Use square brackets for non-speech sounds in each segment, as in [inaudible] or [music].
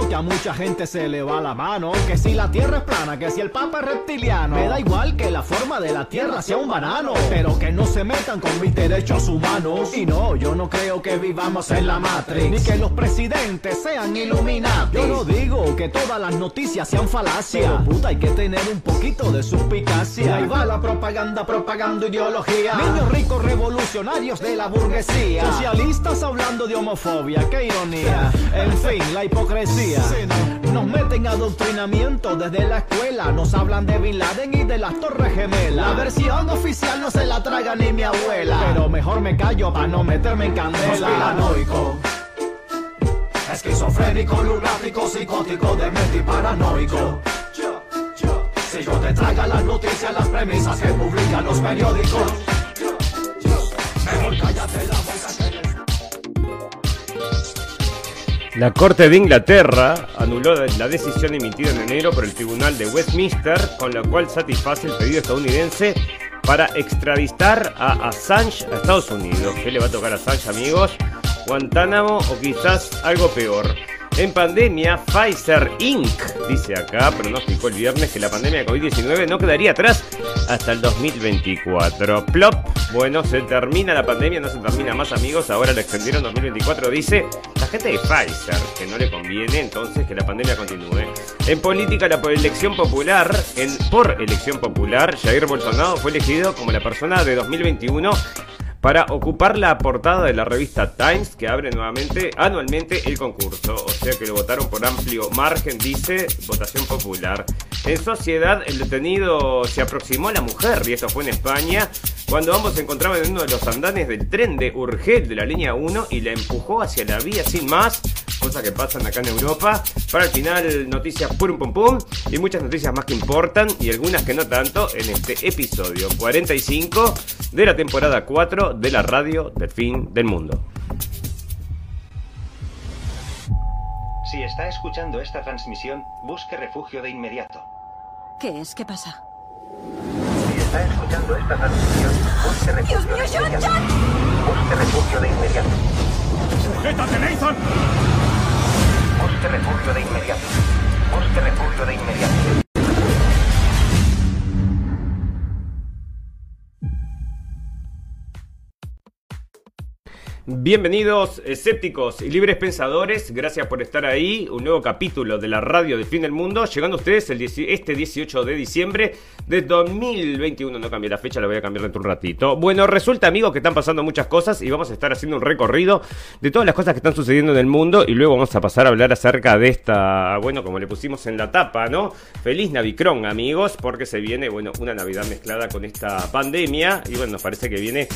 Que a mucha gente se le va la mano, que si la tierra es plana, que si el papa es reptiliano, me da igual que la forma de la tierra sea un banano, pero que no se metan con mis derechos humanos. Y no, yo no creo que vivamos en la Matrix, ni que los presidentes sean iluminados. Yo no digo que todas las noticias sean falacias, pero puta, hay que tener un poquito de suspicacia. Ahí va la propaganda, propagando ideología. Niños ricos revolucionarios de la burguesía. Socialistas hablando de homofobia, qué ironía. En fin, la hipocresía. Nos meten adoctrinamiento desde la escuela. Nos hablan de Bin Laden y de las Torres Gemelas. La versión oficial no se la traga ni mi abuela. Pero mejor me callo para no meterme en candela. Conspiranoico. Esquizofrénico, lunático, psicótico, demente y paranoico. Si yo te traiga las noticias, las premisas que publican los periódicos. La Corte de Inglaterra anuló la decisión emitida en enero por el Tribunal de Westminster, con la cual satisface el pedido estadounidense para extraditar a Assange a Estados Unidos. ¿Qué le va a tocar a Assange, amigos? Guantánamo o quizás algo peor. En pandemia, Pfizer Inc. dice acá, pronosticó el viernes que la pandemia de COVID-19 no quedaría atrás hasta el 2024. Plop, bueno, se termina la pandemia, no se termina más amigos, ahora lo extendieron 2024, dice la gente de Pfizer, que no le conviene entonces que la pandemia continúe. En política, la elección popular, por elección popular, Jair Bolsonaro fue elegido como la persona de 2021 para ocupar la portada de la revista Times que abre nuevamente anualmente el concurso. O sea que lo votaron por amplio margen, dice votación popular. En sociedad, el detenido se aproximó a la mujer, y esto fue en España, cuando ambos se encontraban en uno de los andanes del tren de Urgel de la línea 1 y la empujó hacia la vía sin más. Cosas que pasan acá en Europa. Para el final, noticias pum pum pum. Y muchas noticias más que importan y algunas que no tanto en este episodio 45 de la temporada 4 de la radio del fin del mundo. Si está escuchando esta transmisión, busque refugio de inmediato. ¿Qué es? ¿Qué pasa? Si está escuchando esta transmisión, busque refugio ¡Dios mío, de John, inmediato. John! Busque refugio de inmediato. ¡Sujétate, Nathan! Bienvenidos escépticos y libres pensadores, gracias por estar ahí, un nuevo capítulo de la radio del fin del mundo, llegando a ustedes el 10 este 18 de diciembre de 2021, no cambié la fecha, la voy a cambiar dentro de un ratito. Bueno, resulta amigos que están pasando muchas cosas y vamos a estar haciendo un recorrido de todas las cosas que están sucediendo en el mundo y luego vamos a pasar a hablar acerca de esta, bueno, como le pusimos en la tapa, ¿no? Feliz Navicron amigos, porque se viene, bueno, una Navidad mezclada con esta pandemia y bueno, nos parece que viene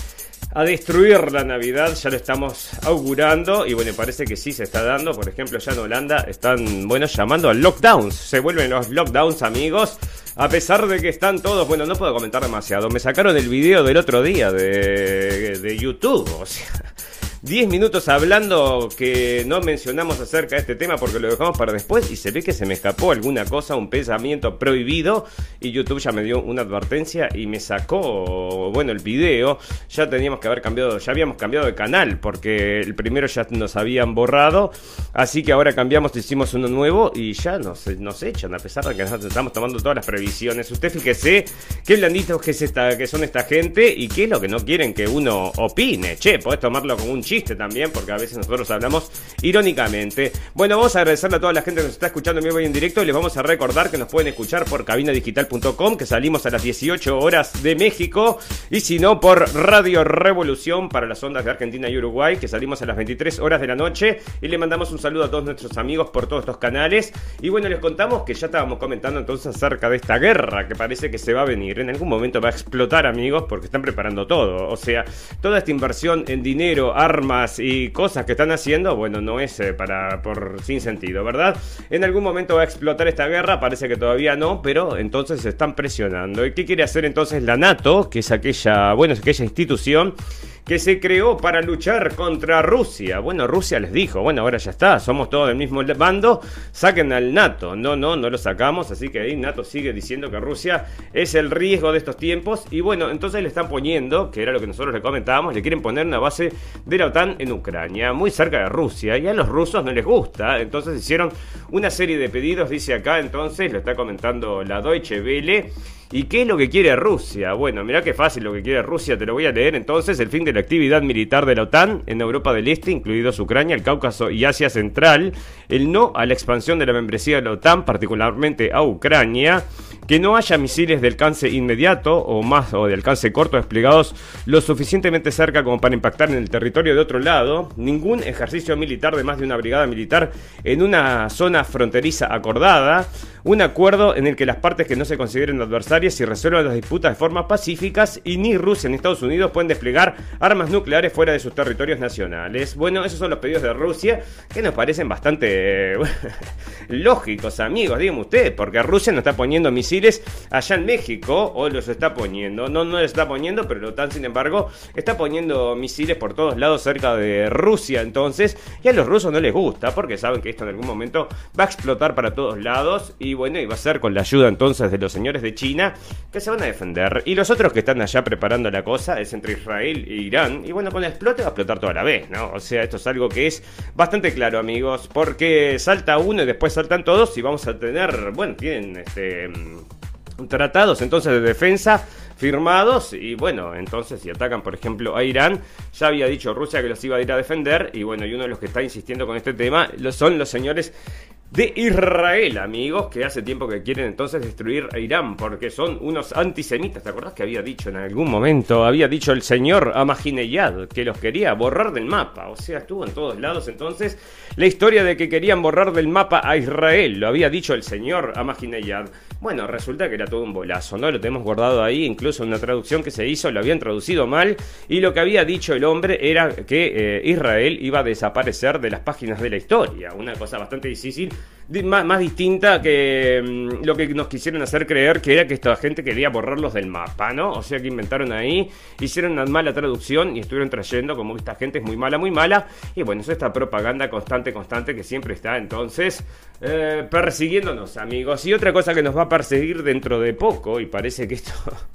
a destruir la Navidad, ya lo estamos augurando y bueno, parece que sí se está dando, por ejemplo, ya en Holanda están, bueno, llamando a lockdowns, se vuelven los lockdowns amigos, a pesar de que están todos, bueno, no puedo comentar demasiado, me sacaron el video del otro día de, de YouTube, o sea... 10 minutos hablando que no mencionamos acerca de este tema porque lo dejamos para después y se ve que se me escapó alguna cosa, un pensamiento prohibido y YouTube ya me dio una advertencia y me sacó, bueno, el video. Ya teníamos que haber cambiado, ya habíamos cambiado de canal porque el primero ya nos habían borrado, así que ahora cambiamos, hicimos uno nuevo y ya nos, nos echan a pesar de que nosotros estamos tomando todas las previsiones. Usted fíjese qué blanditos que, es esta, que son esta gente y qué es lo que no quieren que uno opine. Che, podés tomarlo como un chiste también, porque a veces nosotros hablamos irónicamente. Bueno, vamos a agradecerle a toda la gente que nos está escuchando en vivo en directo y les vamos a recordar que nos pueden escuchar por cabinadigital.com, que salimos a las 18 horas de México, y si no, por Radio Revolución para las ondas de Argentina y Uruguay, que salimos a las 23 horas de la noche, y le mandamos un saludo a todos nuestros amigos por todos estos canales. Y bueno, les contamos que ya estábamos comentando entonces acerca de esta guerra que parece que se va a venir. En algún momento va a explotar, amigos, porque están preparando todo. O sea, toda esta inversión en dinero, armas y cosas que están haciendo, bueno, no es eh, para por sin sentido, ¿verdad? En algún momento va a explotar esta guerra, parece que todavía no, pero entonces se están presionando. ¿Y qué quiere hacer entonces la NATO, que es aquella, bueno, es aquella institución que se creó para luchar contra Rusia. Bueno, Rusia les dijo, bueno, ahora ya está, somos todos del mismo bando, saquen al NATO. No, no, no lo sacamos, así que ahí NATO sigue diciendo que Rusia es el riesgo de estos tiempos. Y bueno, entonces le están poniendo, que era lo que nosotros le comentábamos, le quieren poner una base de la En Ucrania, muy cerca de Rusia, y a los rusos no les gusta. Entonces hicieron una serie de pedidos, dice acá, entonces lo está comentando la Deutsche Welle ¿Y qué es lo que quiere Rusia? Bueno, mirá qué fácil lo que quiere Rusia, te lo voy a leer entonces. El fin de la actividad militar de la OTAN en Europa del Este, incluidos Ucrania, el Cáucaso y Asia Central. El no a la expansión de la membresía de la OTAN, particularmente a Ucrania que no haya misiles de alcance inmediato o más o de alcance corto desplegados lo suficientemente cerca como para impactar en el territorio de otro lado, ningún ejercicio militar de más de una brigada militar en una zona fronteriza acordada, un acuerdo en el que las partes que no se consideren adversarias y resuelvan las disputas de forma pacíficas y ni Rusia ni Estados Unidos pueden desplegar armas nucleares fuera de sus territorios nacionales. Bueno, esos son los pedidos de Rusia que nos parecen bastante [laughs] lógicos, amigos, díganme ustedes, porque Rusia no está poniendo misiles allá en México, o los está poniendo, no, no los está poniendo, pero la OTAN, sin embargo, está poniendo misiles por todos lados cerca de Rusia, entonces, y a los rusos no les gusta, porque saben que esto en algún momento va a explotar para todos lados, y bueno, y va a ser con la ayuda entonces de los señores de China, que se van a defender, y los otros que están allá preparando la cosa es entre Israel e Irán, y bueno, con el explote va a explotar toda la vez, ¿no? O sea, esto es algo que es bastante claro, amigos, porque salta uno y después saltan todos, y vamos a tener, bueno, tienen este tratados entonces de defensa firmados y bueno, entonces si atacan por ejemplo a Irán, ya había dicho Rusia que los iba a ir a defender y bueno, y uno de los que está insistiendo con este tema son los señores de Israel, amigos, que hace tiempo que quieren entonces destruir a Irán, porque son unos antisemitas. ¿Te acordás que había dicho en algún momento, había dicho el señor Amajineyad, que los quería borrar del mapa? O sea, estuvo en todos lados entonces la historia de que querían borrar del mapa a Israel, lo había dicho el señor Amajineyad. Bueno, resulta que era todo un bolazo, ¿no? Lo tenemos guardado ahí, incluso una traducción que se hizo lo habían traducido mal, y lo que había dicho el hombre era que eh, Israel iba a desaparecer de las páginas de la historia, una cosa bastante difícil más, distinta que mm, lo que nos quisieron hacer creer que era que esta gente quería borrarlos del mapa, ¿no? O sea que inventaron ahí, hicieron una mala traducción y estuvieron trayendo como esta gente es muy mala, muy mala. Y bueno, es esta propaganda constante, constante que siempre está entonces eh, persiguiéndonos, amigos. Y otra cosa que nos va a perseguir dentro de poco, y parece que esto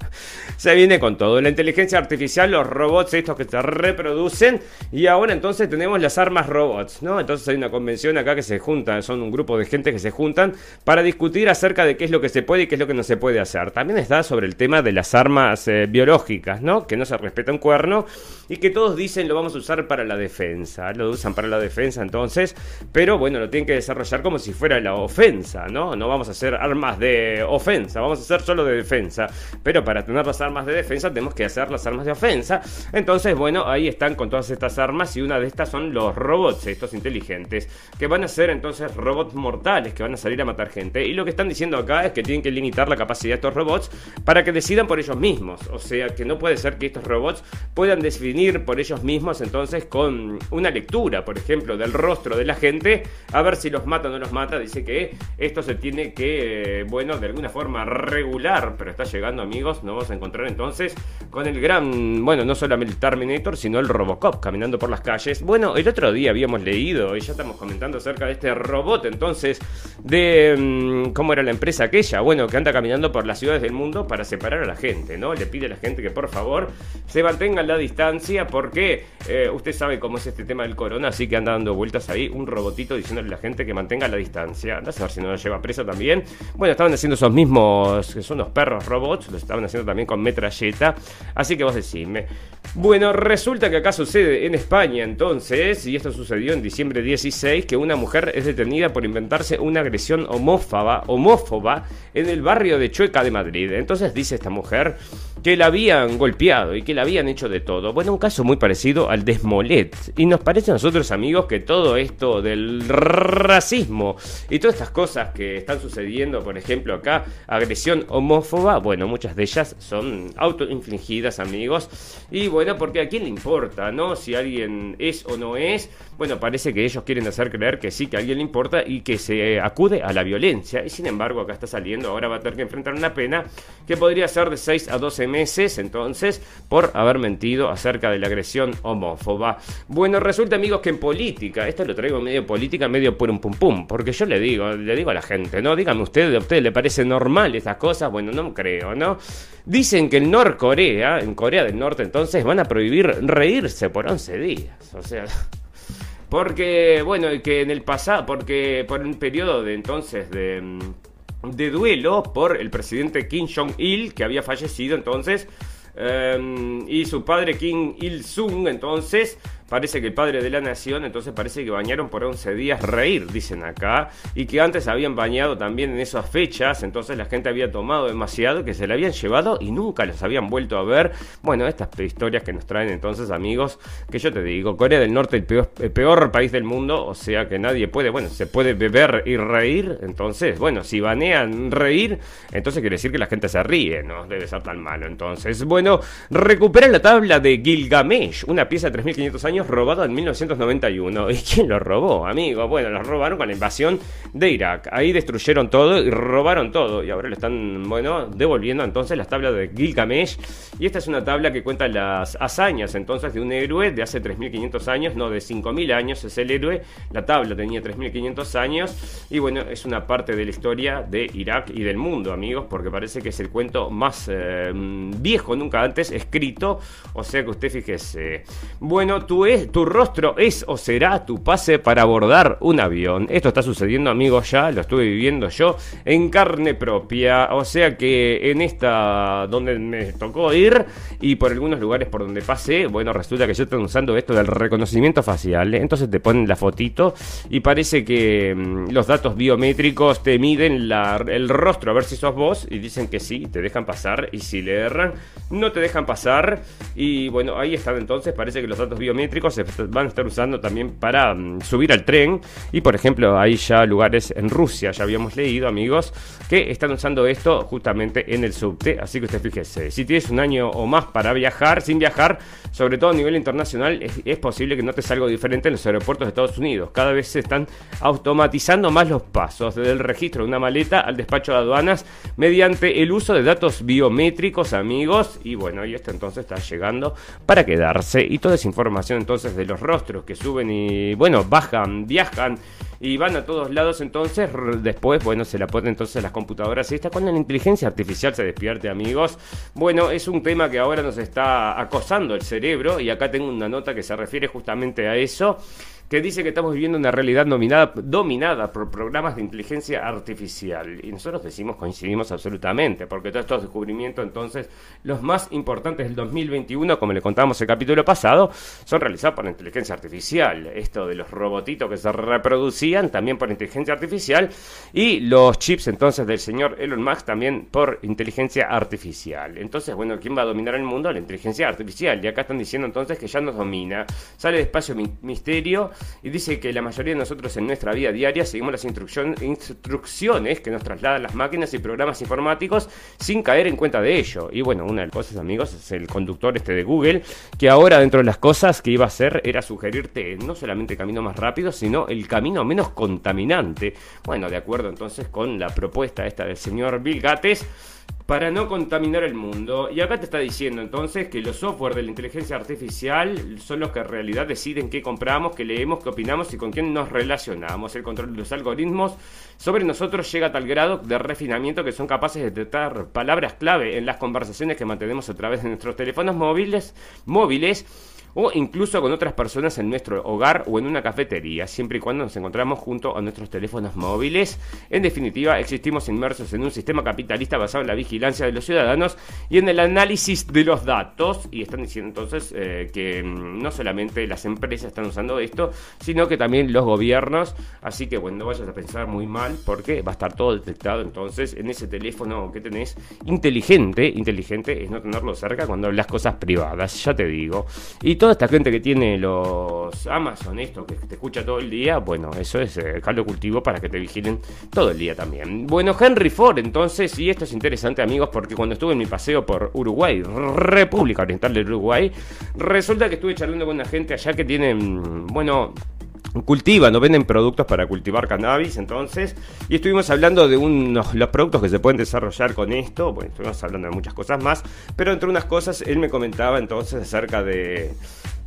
[laughs] se viene con todo, la inteligencia artificial, los robots estos que se reproducen. Y ahora entonces tenemos las armas robots, ¿no? Entonces hay una convención acá que se junta, son un grupo de gente que se juntan para discutir acerca de qué es lo que se puede y qué es lo que no se puede hacer. También está sobre el tema de las armas eh, biológicas, ¿no? Que no se respeta un cuerno y que todos dicen lo vamos a usar para la defensa. Lo usan para la defensa entonces, pero bueno, lo tienen que desarrollar como si fuera la ofensa, ¿no? No vamos a hacer armas de ofensa, vamos a hacer solo de defensa. Pero para tener las armas de defensa tenemos que hacer las armas de ofensa. Entonces, bueno, ahí están con todas estas armas y una de estas son los robots, estos inteligentes, que van a ser entonces robots mortales que van a salir a matar gente. Y lo que están diciendo acá es que tienen que limitar la capacidad de estos robots para que decidan por ellos mismos. O sea, que no puede ser que estos robots puedan definir por ellos mismos entonces con una lectura, por ejemplo, del rostro de la gente, a ver si los mata o no los mata Mata dice que esto se tiene que, eh, bueno, de alguna forma regular, pero está llegando, amigos. Nos vamos a encontrar entonces con el gran, bueno, no solamente el Terminator, sino el Robocop caminando por las calles. Bueno, el otro día habíamos leído y ya estamos comentando acerca de este robot, entonces, de mm, cómo era la empresa aquella. Bueno, que anda caminando por las ciudades del mundo para separar a la gente, ¿no? Le pide a la gente que por favor se mantenga la distancia porque eh, usted sabe cómo es este tema del corona, así que anda dando vueltas ahí un robotito diciéndole a la gente que mantenga la distancia. Anda a ver si no lo lleva preso también. Bueno, estaban haciendo esos mismos, que son los perros robots, lo estaban haciendo también con metralleta. Así que vos decime. Bueno, resulta que acá sucede en España entonces, y esto sucedió en diciembre 16, que una mujer es detenida por inventarse una agresión homófoba, homófoba en el barrio de Chueca de Madrid. Entonces dice esta mujer que la habían golpeado y que la habían hecho de todo. Bueno, un caso muy parecido al de Smollett. Y nos parece a nosotros, amigos, que todo esto del racismo y todas estas cosas que están sucediendo, por ejemplo, acá, agresión homófoba, bueno, muchas de ellas son autoinfligidas, amigos. Y bueno, porque a quién le importa, ¿no? Si alguien es o no es. Bueno, parece que ellos quieren hacer creer que sí, que a alguien le importa y que se acude a la violencia. Y sin embargo, acá está saliendo, ahora va a tener que enfrentar una pena que podría ser de 6 a 12 meses, entonces, por haber mentido acerca de la agresión homófoba. Bueno, resulta, amigos, que en política, esto lo traigo medio política, medio por un pum pum, porque yo le digo, le digo a la gente, ¿no? Dígame usted, ¿a usted le parece normal estas cosas? Bueno, no creo, ¿no? Dicen que en Norcorea, en Corea del Norte, entonces, van a prohibir reírse por 11 días. O sea. Porque, bueno, que en el pasado, porque por un periodo de entonces de, de duelo por el presidente Kim Jong-il, que había fallecido entonces, eh, y su padre Kim Il-sung, entonces, Parece que el padre de la nación, entonces parece que bañaron por 11 días reír, dicen acá, y que antes habían bañado también en esas fechas, entonces la gente había tomado demasiado, que se la habían llevado y nunca los habían vuelto a ver. Bueno, estas historias que nos traen entonces amigos, que yo te digo, Corea del Norte el peor, el peor país del mundo, o sea que nadie puede, bueno, se puede beber y reír, entonces, bueno, si banean reír, entonces quiere decir que la gente se ríe, no debe ser tan malo. Entonces, bueno, recupera la tabla de Gilgamesh, una pieza de 3500 años robado en 1991. ¿Y quién lo robó, amigo? Bueno, lo robaron con la invasión de Irak. Ahí destruyeron todo y robaron todo. Y ahora le están, bueno, devolviendo entonces las tablas de Gilgamesh. Y esta es una tabla que cuenta las hazañas entonces de un héroe de hace 3.500 años, no de 5.000 años es el héroe. La tabla tenía 3.500 años. Y bueno, es una parte de la historia de Irak y del mundo, amigos, porque parece que es el cuento más eh, viejo nunca antes escrito. O sea que usted fíjese. Bueno, tu rostro es o será tu pase para abordar un avión. Esto está sucediendo, amigos, ya lo estuve viviendo yo en carne propia. O sea que en esta donde me tocó ir y por algunos lugares por donde pasé, bueno, resulta que yo estoy usando esto del reconocimiento facial. Entonces te ponen la fotito y parece que mm, los datos biométricos te miden el rostro a ver si sos vos y dicen que sí, te dejan pasar y si le erran, no te dejan pasar. Y bueno, ahí están entonces, parece que los datos biométricos se van a estar usando también para mm, subir al tren. Y por ejemplo, hay ya lugares en Rusia, ya habíamos leído, amigos, que están usando esto justamente en el subte. Así que usted fíjese, si tienes un año o más para viajar, sin viajar, sobre todo a nivel internacional, es, posible que no te salga diferente en los aeropuertos de Estados Unidos. Cada vez se están automatizando más los pasos, desde el registro de una maleta al despacho de aduanas, mediante el uso de datos biométricos, amigos. Y bueno, y esto entonces está llegando para quedarse. Y toda esa información entonces de los rostros que suben y, bueno, bajan, viajan y van a todos lados, entonces después, bueno, se la ponen entonces las computadoras y está cuando la inteligencia artificial se despierte, amigos. Bueno, es un tema que ahora nos está acosando el cerebro y acá tengo una nota que se refiere justamente a eso que dice que estamos viviendo una realidad dominada, dominada por programas de inteligencia artificial. Y nosotros decimos, coincidimos absolutamente, porque todos estos descubrimientos, entonces, los más importantes del 2021, como le contamos el capítulo pasado, son realizados por inteligencia artificial. Esto de los robotitos que se reproducían también por inteligencia artificial. Y los chips, entonces, del señor Elon Musk también por inteligencia artificial. Entonces, bueno, ¿quién va a dominar el mundo? La inteligencia artificial. Y acá están diciendo entonces que ya nos domina. Sale de espacio misterio y dice que la mayoría de nosotros en nuestra vida diaria seguimos las instrucciones que nos trasladan las máquinas y programas informáticos sin caer en cuenta de ello. Y bueno, una de las cosas, amigos, es el conductor este de Google, que ahora dentro de las cosas que iba a hacer era sugerirte no solamente el camino más rápido, sino el camino menos contaminante. Bueno, de acuerdo entonces con la propuesta esta del señor Bill Gates para no contaminar el mundo. Y acá te está diciendo entonces que los software de la inteligencia artificial son los que en realidad deciden qué compramos, qué leemos, qué opinamos y con quién nos relacionamos. El control de los algoritmos sobre nosotros llega a tal grado de refinamiento que son capaces de detectar palabras clave en las conversaciones que mantenemos a través de nuestros teléfonos móviles, móviles o incluso con otras personas en nuestro hogar o en una cafetería, siempre y cuando nos encontramos junto a nuestros teléfonos móviles. En definitiva, existimos inmersos en un sistema capitalista basado en la vigilancia de los ciudadanos y en el análisis de los datos. Y están diciendo entonces eh, que mm, no solamente las empresas están usando esto, sino que también los gobiernos. Así que bueno, no vayas a pensar muy mal porque va a estar todo detectado entonces en ese teléfono que tenés inteligente. Inteligente es no tenerlo cerca cuando las cosas privadas, ya te digo. Y toda esta gente que tiene los Amazon, esto que te escucha todo el día, bueno, eso es eh, caldo cultivo para que te vigilen todo el día también. Bueno, Henry Ford, entonces, y esto es interesante, amigos, porque cuando estuve en mi paseo por Uruguay, República Oriental del Uruguay, resulta que estuve charlando con una gente allá que tiene, bueno, cultivan o venden productos para cultivar cannabis, entonces, y estuvimos hablando de unos los productos que se pueden desarrollar con esto, bueno, estuvimos hablando de muchas cosas más, pero entre unas cosas él me comentaba entonces acerca de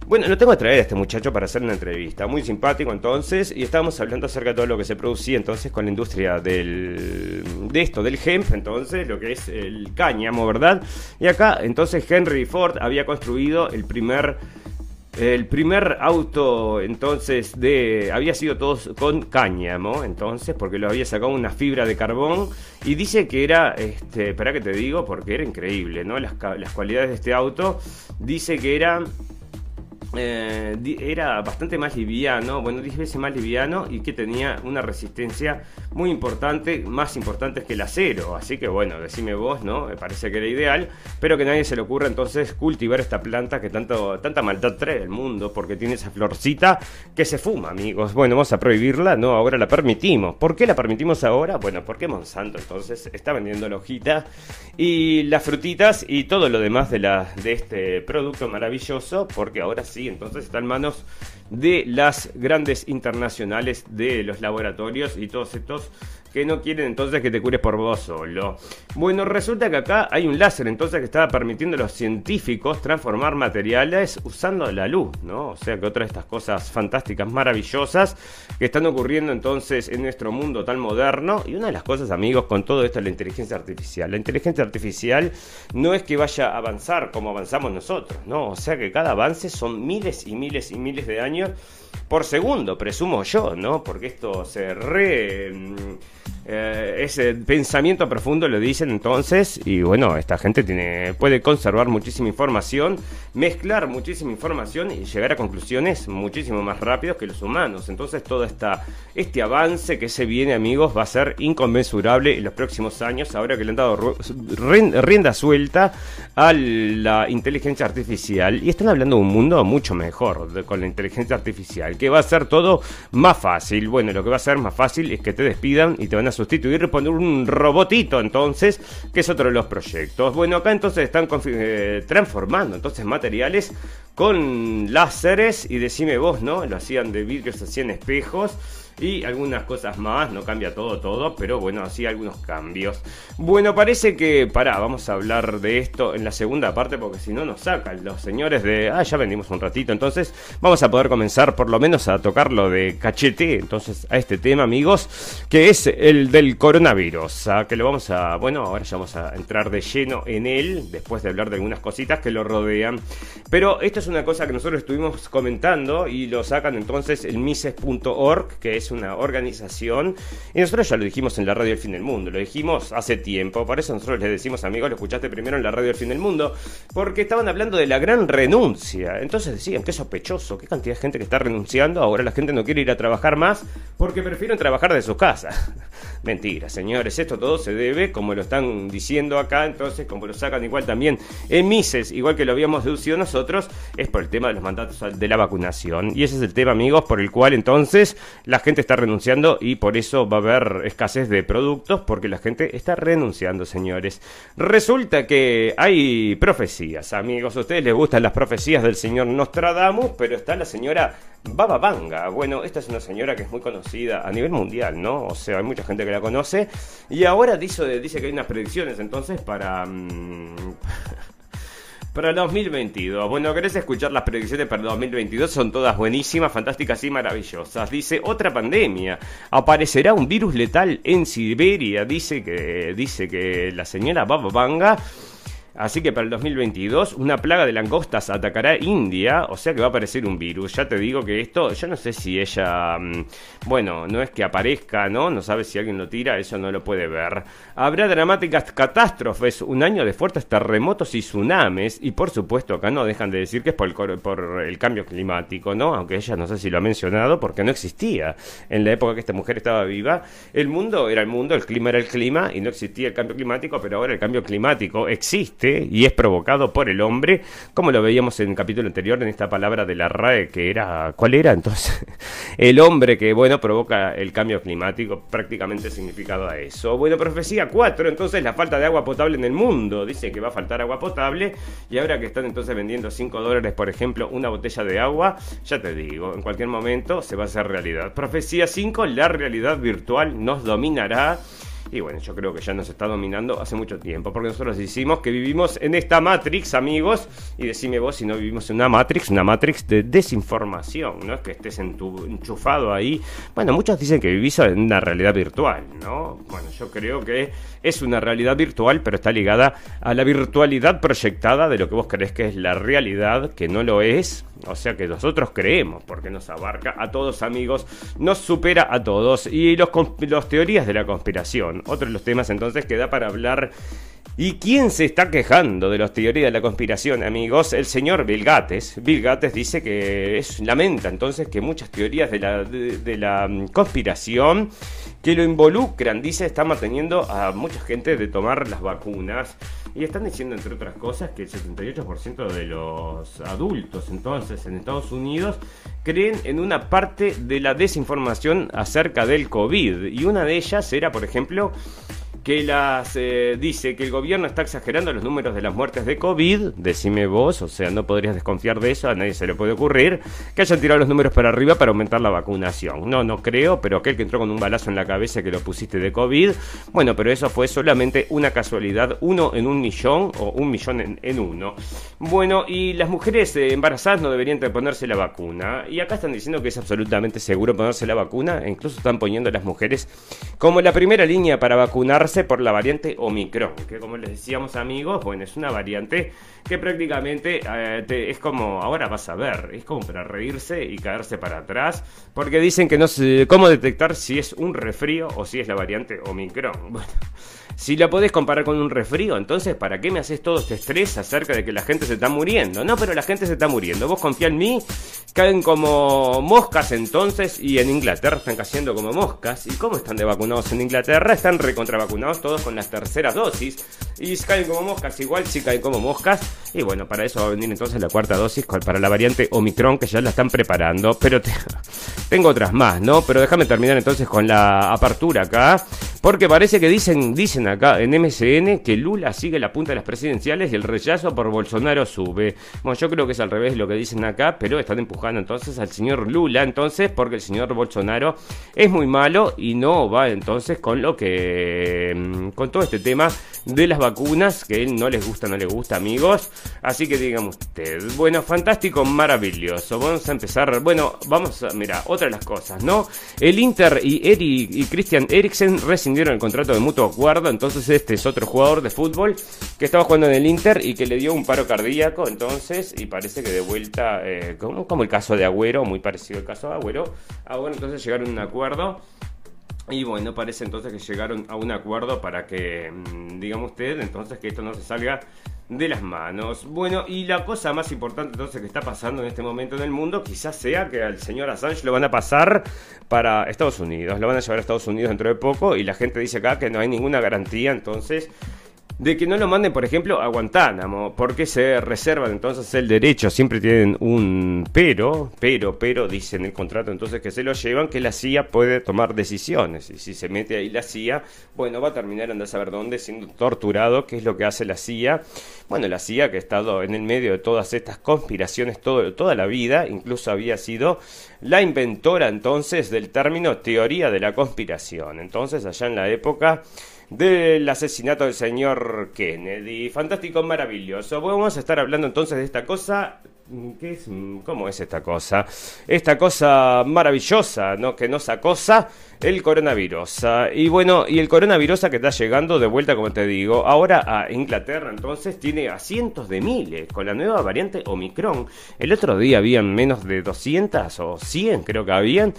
bueno, lo tengo a traer a este muchacho para hacer una entrevista. Muy simpático entonces. Y estábamos hablando acerca de todo lo que se producía entonces con la industria del, de esto, del hemp, entonces, lo que es el cáñamo, ¿verdad? Y acá entonces Henry Ford había construido el primer el primer auto entonces de había sido todo con cáñamo, entonces, porque lo había sacado una fibra de carbón y dice que era, este, espera que te digo, porque era increíble, ¿no? Las, las cualidades de este auto, dice que era eh, era bastante más liviano, bueno, 10 veces más liviano y que tenía una resistencia muy importante, más importante que el acero. Así que bueno, decime vos, ¿no? Me parece que era ideal, pero que nadie se le ocurra entonces cultivar esta planta que tanto, tanta maldad trae el mundo, porque tiene esa florcita que se fuma, amigos. Bueno, vamos a prohibirla, no, ahora la permitimos. ¿Por qué la permitimos ahora? Bueno, porque Monsanto entonces está vendiendo la hojita y las frutitas y todo lo demás de, la, de este producto maravilloso, porque ahora sí entonces está en manos de las grandes internacionales de los laboratorios y todos estos que no quieren entonces que te cures por vos solo. Bueno, resulta que acá hay un láser entonces que estaba permitiendo a los científicos transformar materiales usando la luz, ¿no? O sea que otra de estas cosas fantásticas, maravillosas que están ocurriendo entonces en nuestro mundo tan moderno. Y una de las cosas, amigos, con todo esto es la inteligencia artificial. La inteligencia artificial no es que vaya a avanzar como avanzamos nosotros, ¿no? O sea que cada avance son miles y miles y miles de años por segundo, presumo yo, ¿no? Porque esto se re... Mm, eh, ese pensamiento profundo lo dicen entonces y bueno, esta gente tiene, puede conservar muchísima información, mezclar muchísima información y llegar a conclusiones muchísimo más rápidos que los humanos. Entonces todo esta, este avance que se viene amigos va a ser inconmensurable en los próximos años, ahora que le han dado rienda suelta a la inteligencia artificial y están hablando de un mundo mucho mejor con la inteligencia artificial, que va a ser todo más fácil. Bueno, lo que va a ser más fácil es que te despidan y te van a sustituir y poner un robotito entonces, que es otro de los proyectos. Bueno, acá entonces están eh, transformando entonces materiales con láseres y decime vos, ¿no? Lo hacían de vidrios, hacían espejos y algunas cosas más, no cambia todo, todo, pero bueno, así algunos cambios. Bueno, parece que, pará, vamos a hablar de esto en la segunda parte porque si no nos sacan los señores de, ah, ya vendimos un ratito, entonces vamos a poder comenzar por lo menos a tocar lo de cachete, entonces a este tema, amigos, que es el del coronavirus, a que lo vamos a, bueno, ahora ya vamos a entrar de lleno en él, después de hablar de algunas cositas que lo rodean, pero esto es una cosa que nosotros estuvimos comentando y lo sacan entonces el mises.org, que es es una organización, y nosotros ya lo dijimos en la radio El Fin del Mundo, lo dijimos hace tiempo, por eso nosotros les decimos, amigos, lo escuchaste primero en la radio El Fin del Mundo, porque estaban hablando de la gran renuncia. Entonces decían, qué sospechoso, qué cantidad de gente que está renunciando, ahora la gente no quiere ir a trabajar más porque prefieren trabajar de su casa. [laughs] Mentira, señores, esto todo se debe, como lo están diciendo acá, entonces, como lo sacan igual también en Mises, igual que lo habíamos deducido nosotros, es por el tema de los mandatos de la vacunación. Y ese es el tema, amigos, por el cual entonces la gente está renunciando y por eso va a haber escasez de productos, porque la gente está renunciando, señores. Resulta que hay profecías, amigos. A ustedes les gustan las profecías del señor Nostradamus, pero está la señora Baba Vanga. Bueno, esta es una señora que es muy conocida a nivel mundial, ¿no? O sea, hay mucha gente que la conoce. Y ahora dice, dice que hay unas predicciones entonces para... [laughs] Para el 2022. Bueno, ¿querés escuchar las predicciones para el 2022? Son todas buenísimas, fantásticas y maravillosas. Dice, otra pandemia. Aparecerá un virus letal en Siberia. Dice que, dice que la señora Baba Vanga Así que para el 2022 una plaga de langostas atacará India, o sea que va a aparecer un virus. Ya te digo que esto, yo no sé si ella, mm, bueno, no es que aparezca, ¿no? No sabe si alguien lo tira, eso no lo puede ver. Habrá dramáticas catástrofes, un año de fuertes terremotos y tsunamis, y por supuesto acá no dejan de decir que es por el, por el cambio climático, ¿no? Aunque ella no sé si lo ha mencionado porque no existía en la época que esta mujer estaba viva. El mundo era el mundo, el clima era el clima y no existía el cambio climático, pero ahora el cambio climático existe y es provocado por el hombre, como lo veíamos en el capítulo anterior en esta palabra de la RAE que era, ¿cuál era entonces? [laughs] el hombre que, bueno, provoca el cambio climático, prácticamente significado a eso. Bueno, profecía 4, entonces la falta de agua potable en el mundo, dice que va a faltar agua potable y ahora que están entonces vendiendo 5 dólares, por ejemplo, una botella de agua, ya te digo, en cualquier momento se va a hacer realidad. Profecía 5, la realidad virtual nos dominará. Y bueno, yo creo que ya nos está dominando hace mucho tiempo, porque nosotros decimos que vivimos en esta Matrix, amigos, y decime vos si no vivimos en una Matrix, una Matrix de desinformación, no es que estés enchufado ahí. Bueno, muchos dicen que vivís en una realidad virtual, ¿no? Bueno, yo creo que es una realidad virtual, pero está ligada a la virtualidad proyectada de lo que vos crees que es la realidad, que no lo es, o sea que nosotros creemos, porque nos abarca a todos amigos, nos supera a todos. Y los, los teorías de la conspiración, otro de los temas entonces que da para hablar ¿Y quién se está quejando de las teorías de la conspiración, amigos? El señor Bill Gates. Bill Gates dice que es, lamenta entonces que muchas teorías de la, de, la mm, conspiración que lo involucran, dice, están manteniendo a mucha gente de tomar las vacunas. Y están diciendo, entre otras cosas, que el 78% de los adultos entonces en Estados Unidos creen en una parte de la desinformación acerca del COVID. Y una de ellas era, por ejemplo, que las eh, dice que el gobierno está exagerando los números de las muertes de COVID, decime vos, o sea, no podrías desconfiar de eso, a nadie se le puede ocurrir, que hayan tirado los números para arriba para aumentar la vacunación. No, no creo, pero aquel que entró con un balazo en la cabeza que lo pusiste de COVID, bueno, pero eso fue solamente una casualidad, uno en un millón o un millón en, uno. Bueno, y las mujeres eh, embarazadas no deberían ponerse la vacuna, y acá están diciendo que es absolutamente seguro ponerse la vacuna, e incluso están poniendo a las mujeres como la primera línea para vacunarse por la variante Omicron, que como les decíamos amigos, bueno, es una variante que prácticamente eh, es como, ahora vas a ver, es como para reírse y caerse para atrás, porque dicen que no sé cómo detectar si es un resfrío o si es la variante Omicron. [laughs] Bueno, si la podés comparar con un resfrío, entonces ¿para qué me haces todo este estrés acerca de que la gente se está muriendo? No, pero la gente se está muriendo. Vos confía en mí, caen como moscas entonces y en Inglaterra están cayendo como moscas. ¿Y cómo están de vacunados en Inglaterra? Están recontra vacunados todos con las terceras dosis. Y caen como moscas, igual sí caen como moscas. Y bueno, para eso va a venir entonces la cuarta dosis para la variante Omicron que ya la están preparando. Pero [laughs] tengo otras más, ¿no? Pero déjame terminar entonces con la apertura acá. Porque parece que dicen, dicen acá en MCN que Lula sigue la punta de las presidenciales y el rechazo por Bolsonaro sube. Bueno, yo creo que es al revés lo que dicen acá, pero están empujando entonces al señor Lula entonces porque el señor Bolsonaro es muy malo y no va entonces con lo que... Mm, con todo este tema de las vacunas, que él no les gusta, no le gusta, amigos. Así que digan usted, bueno, fantástico, maravilloso. Vamos a empezar, bueno, vamos a, mira, otra de las cosas, ¿no? El Inter y y Christian Eriksen rescindieron el contrato de mutuo acuerdo, entonces este es otro jugador de fútbol que estaba jugando en el Inter y que le dio un paro cardíaco, entonces, y parece que de vuelta, eh, como, como el caso de Agüero, muy parecido al caso de Agüero, ah, bueno, entonces llegaron a un acuerdo. Y bueno, parece entonces que llegaron a un acuerdo para que, mm, digamos usted, entonces que esto no se salga de las manos. Bueno, y la cosa más importante entonces que está pasando en este momento en el mundo, quizás sea que al señor Assange lo van a pasar para Estados Unidos, lo van a llevar a Estados Unidos dentro de poco y la gente dice acá que no hay ninguna garantía, entonces de que no lo manden, por ejemplo, a Guantánamo, porque se reservan entonces el derecho, siempre tienen un pero, pero, pero, dicen el contrato entonces que se lo llevan, que la CIA puede tomar decisiones, y si se mete ahí la CIA, bueno, va a terminar andar a saber dónde, siendo torturado, que es lo que hace la CIA, bueno, la CIA que ha estado en el medio de todas estas conspiraciones todo, toda la vida, incluso había sido la inventora entonces del término teoría de la conspiración, entonces allá en la época del asesinato del señor Kennedy. Fantástico, maravilloso. Vamos a estar hablando entonces de esta cosa. ¿Qué es? ¿Cómo es esta cosa? Esta cosa maravillosa, ¿no? Que nos acosa el coronavirus. Y bueno, y el coronavirus que está llegando de vuelta, como te digo, ahora a Inglaterra, entonces tiene a cientos de miles con la nueva variante Omicron. El otro día habían menos de 200 o 100, creo que habían,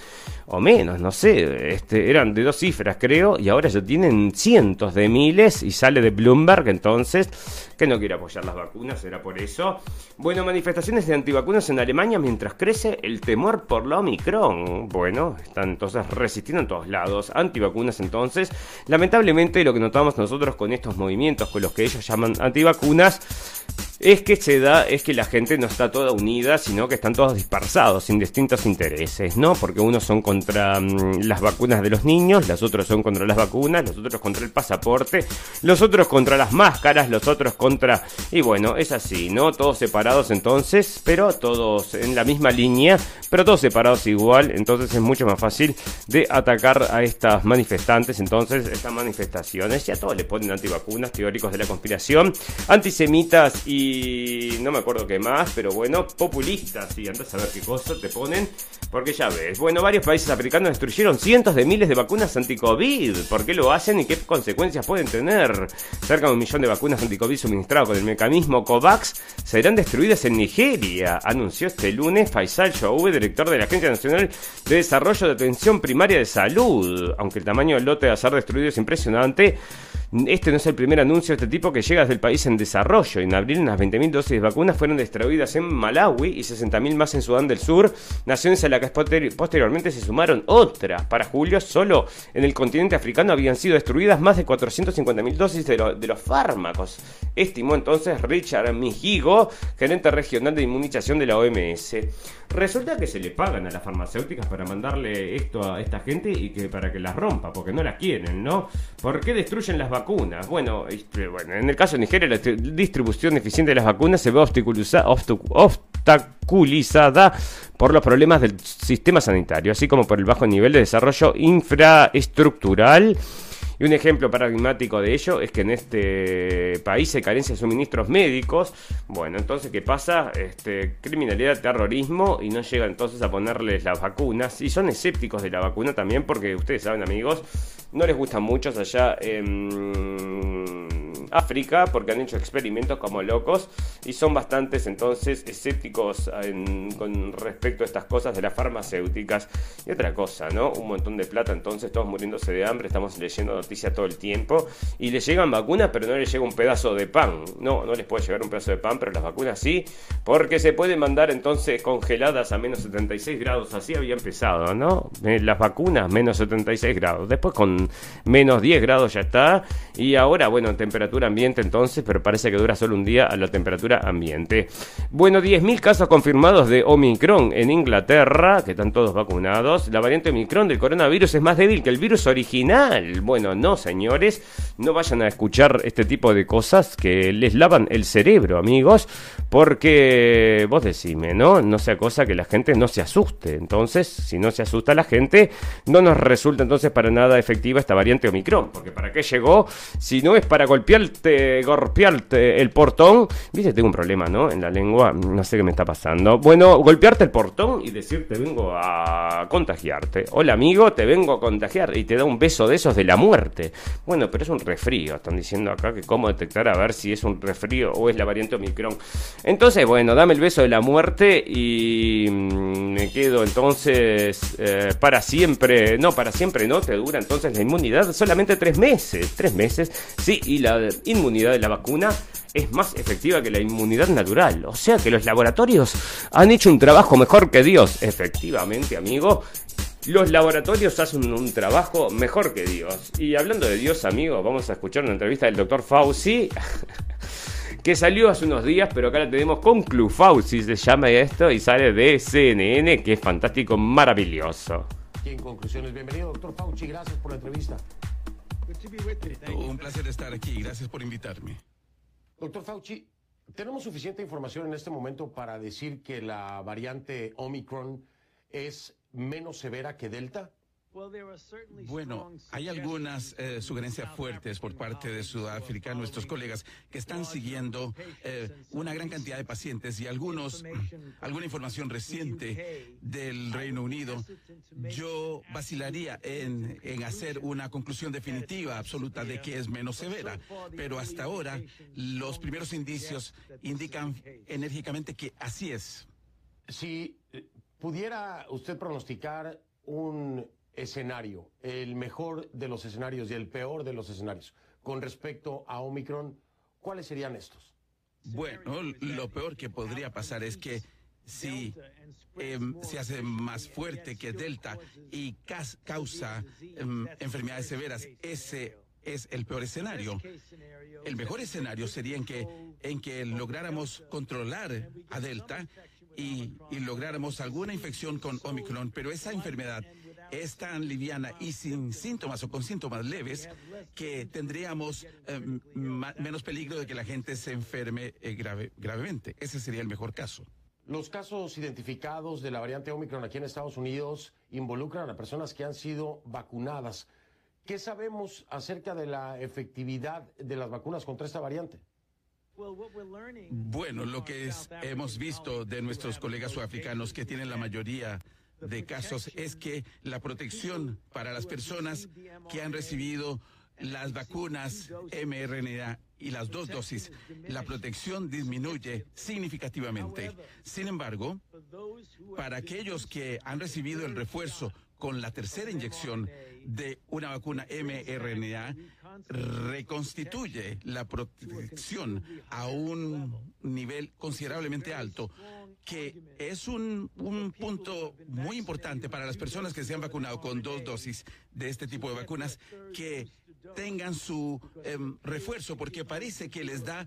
o menos, no sé, este, eran de dos cifras, creo, y ahora ya tienen cientos de miles y sale de Bloomberg, entonces, que no quiere apoyar las vacunas, era por eso. Bueno, manifestaciones de antivacunas en Alemania mientras crece el temor por la Omicron. Bueno, están entonces resistiendo todos lados, antivacunas entonces. Lamentablemente lo que notamos nosotros con estos movimientos, con los que ellos llaman antivacunas, es que se da, es que la gente no está toda unida, sino que están todos dispersados, sin distintos intereses, ¿no? Porque unos son contra mm, las vacunas de los niños, los otros son contra las vacunas, los otros contra el pasaporte, los otros contra las máscaras, los otros contra... Y bueno, es así, ¿no? Todos separados entonces, pero todos en la misma línea, pero todos separados igual, entonces es mucho más fácil de atacar a estas manifestantes, entonces estas manifestaciones, ya todos le ponen antivacunas, teóricos de la conspiración, antisemitas y no me acuerdo qué más, pero bueno, populistas y antes a ver qué cosa te ponen, porque ya ves. Bueno, varios países africanos destruyeron cientos de miles de vacunas anti-COVID. ¿Por qué lo hacen y qué consecuencias pueden tener? Cerca de un millón de vacunas anti-COVID suministradas con el mecanismo COVAX serán destruidas en Nigeria, anunció este lunes Faisal Shoube, director de la Agencia Nacional de Desarrollo de Atención Primaria de Salud. Aunque el tamaño del lote de ser destruido es impresionante, este no es el primer anuncio de este tipo que llega desde el país en desarrollo. En abril, unas 20.000 dosis de vacunas fueron distribuidas en Malawi y 60.000 más en Sudán del Sur, naciones a las que posteriormente se sumaron otras. Para julio, solo en el continente africano habían sido destruidas más de 450.000 dosis de, los fármacos, estimó entonces Richard Mijigo, gerente regional de inmunización de la OMS. Resulta que se le pagan a las farmacéuticas para mandarle esto a esta gente y que para que las rompa, porque no las quieren, ¿no? ¿Por qué destruyen las vacunas? Bueno, este, bueno en el caso de Nigeria, la distribución eficiente de las vacunas se ve obstaculizada por los problemas del sistema sanitario, así como por el bajo nivel de desarrollo infraestructural y un ejemplo paradigmático de ello es que en este país hay carencia de suministros médicos. Bueno, entonces, ¿qué pasa? Este, criminalidad, terrorismo y no llega entonces a ponerles las vacunas. Y son escépticos de la vacuna también porque ustedes saben, amigos, no les gustan muchos allá en África porque han hecho experimentos como locos y son bastantes entonces escépticos con respecto a estas cosas de las farmacéuticas. Y otra cosa, ¿no? Un montón de plata entonces, todos muriéndose de hambre, estamos leyendo noticias todo el tiempo y les llegan vacunas pero no les llega un pedazo de pan. No, no les puede llegar un pedazo de pan, pero las vacunas sí, porque se pueden mandar entonces congeladas a menos 76 grados, así había empezado, ¿no? Eh, las vacunas menos 76 grados, después con menos 10 grados ya está y ahora, bueno, temperatura ambiente entonces, pero parece que dura solo un día a la temperatura ambiente. Bueno, 10.000 casos confirmados de Omicron en Inglaterra, que están todos vacunados. La variante Omicron del coronavirus es más débil que el virus original. Bueno, no, señores, no vayan a escuchar este tipo de cosas que les lavan el cerebro, amigos, Porque vos decime, ¿no? No sea cosa que la gente no se asuste. Entonces, si no se asusta la gente, no nos resulta entonces para nada efectiva esta variante Omicron. Porque ¿para qué llegó? Si no es para golpearte, el portón. Viste, tengo un problema, ¿no? En la lengua, no sé qué me está pasando. Bueno, golpearte el portón y decirte vengo a contagiarte. Hola amigo, te vengo a contagiar. Y te da un beso de esos de la muerte. Bueno, pero es un resfrío. Están diciendo acá que cómo detectar a ver si es un resfrío o es la variante Omicron. Entonces, bueno, dame el beso de la muerte y mm, me quedo entonces eh, para siempre. No, para siempre no, te dura entonces la inmunidad solamente tres meses. Tres meses, sí, y la inmunidad de la vacuna es más efectiva que la inmunidad natural. O sea que los laboratorios han hecho un trabajo mejor que Dios. Efectivamente, amigo. Los laboratorios hacen un trabajo mejor que Dios. Y hablando de Dios, amigo, vamos a escuchar una entrevista del doctor Fauci. [laughs] que salió hace unos días, pero acá la tenemos con Club Fauci, se llama esto, y sale de CNN, que es fantástico, maravilloso. Y en conclusiones, bienvenido, doctor Fauci, gracias por la entrevista. Un placer estar aquí, gracias por invitarme. Doctor Fauci, ¿tenemos suficiente información en este momento para decir que la variante Omicron es menos severa que Delta? Bueno, hay algunas eh, sugerencias fuertes por parte de Sudáfrica, nuestros colegas, que están siguiendo eh, una gran cantidad de pacientes y algunos, alguna información reciente del Reino Unido. Yo vacilaría en, en hacer una conclusión definitiva, absoluta, de que es menos severa, pero hasta ahora los primeros indicios indican enérgicamente que así es. Si eh, pudiera usted pronosticar un escenario, el mejor de los escenarios y el peor de los escenarios con respecto a Omicron, ¿cuáles serían estos? Bueno, lo peor que podría pasar es que si em, se hace más fuerte que Delta y causa em, enfermedades severas, ese es el peor escenario. El mejor escenario sería en que, en que lográramos controlar a Delta y, y lográramos alguna infección con Omicron, pero esa enfermedad es tan liviana y sin síntomas o con síntomas leves que tendríamos ma- menos peligro de que la gente se enferme eh, grave, gravemente. Ese sería el mejor caso. Los casos identificados de la variante Omicron aquí en Estados Unidos involucran a personas que han sido vacunadas. ¿Qué sabemos acerca de la efectividad de las vacunas contra esta variante? Bueno, lo que es- hemos visto de nuestros colegas sudafricanos que tienen la mayoría de casos es que la protección para las personas que han recibido las vacunas mRNA y las dos dosis, la protección disminuye significativamente. Sin embargo, para aquellos que han recibido el refuerzo con la tercera inyección de una vacuna mRNA, reconstituye la protección a un nivel considerablemente alto, que es un, un punto muy importante para las personas que se han vacunado con dos dosis de este tipo de vacunas, que tengan su em, refuerzo, porque parece que les da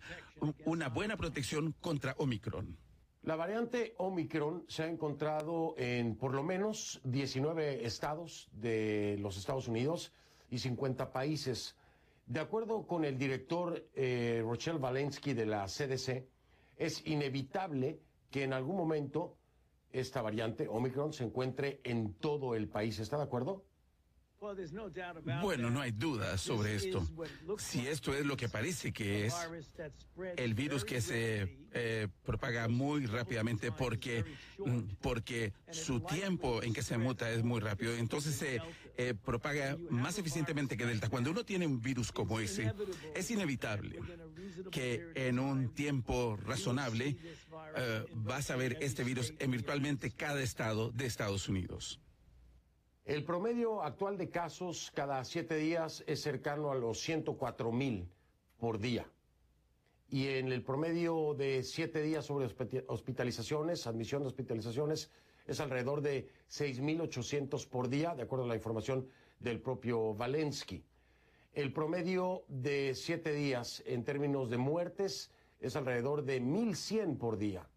una buena protección contra Omicron. La variante Omicron se ha encontrado en por lo menos 19 estados de los Estados Unidos y 50 países. De acuerdo con el director eh, Rochelle Walensky de la CDC, es inevitable que en algún momento esta variante Omicron se encuentre en todo el país. ¿Está de acuerdo? Bueno, no hay duda sobre esto. Si esto es lo que parece que es, el virus que se eh, propaga muy rápidamente porque, mm, porque su tiempo en que se muta es muy rápido, entonces se eh, propaga más eficientemente que Delta. Cuando uno tiene un virus como ese, es inevitable que en un tiempo razonable eh, vas a ver este virus en virtualmente cada estado de Estados Unidos. El promedio actual de casos cada siete días es cercano a los 104 mil por día. Y en el promedio de siete días sobre hospitalizaciones, admisión de hospitalizaciones, es alrededor de 6.800 por día, de acuerdo a la información del propio Valensky. El promedio de siete días en términos de muertes es alrededor de 1.100 por día.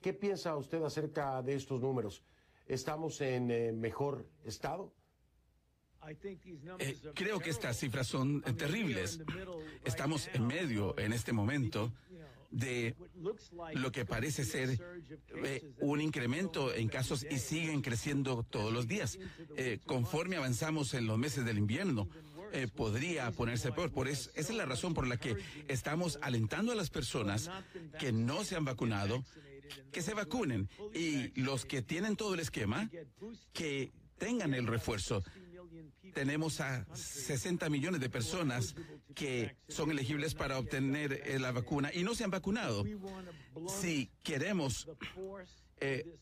¿Qué piensa usted acerca de estos números? ¿Estamos en eh, mejor estado? Eh, creo que estas cifras son eh, terribles. Estamos en medio, en este momento, de lo que parece ser eh, un incremento en casos y siguen creciendo todos los días. Eh, conforme avanzamos en los meses del invierno, eh, podría ponerse peor. Por eso, esa es la razón por la que estamos alentando a las personas que no se han vacunado que se vacunen y los que tienen todo el esquema que tengan el refuerzo. Tenemos a 60 millones de personas que son elegibles para obtener eh, la vacuna y no se han vacunado. Si queremos eh,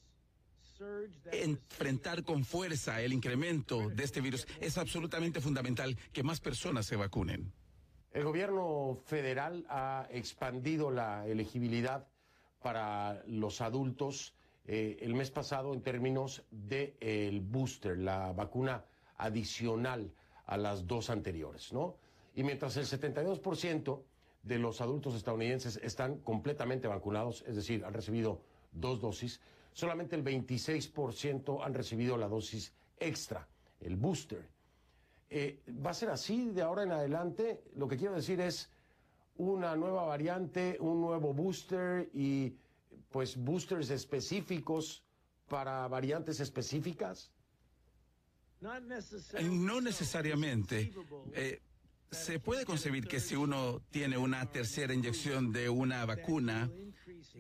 enfrentar con fuerza el incremento de este virus, es absolutamente fundamental que más personas se vacunen. El gobierno federal ha expandido la elegibilidad para los adultos eh, el mes pasado en términos del el booster, la vacuna adicional a las dos anteriores, ¿no? Y mientras el 72% de los adultos estadounidenses están completamente vacunados, es decir, han recibido dos dosis, solamente el 26% han recibido la dosis extra, el booster. Eh, ¿Va a ser así de ahora en adelante? Lo que quiero decir es una nueva variante, un nuevo booster y pues boosters específicos para variantes específicas. No necesariamente. Eh, se puede concebir que si uno tiene una tercera inyección de una vacuna,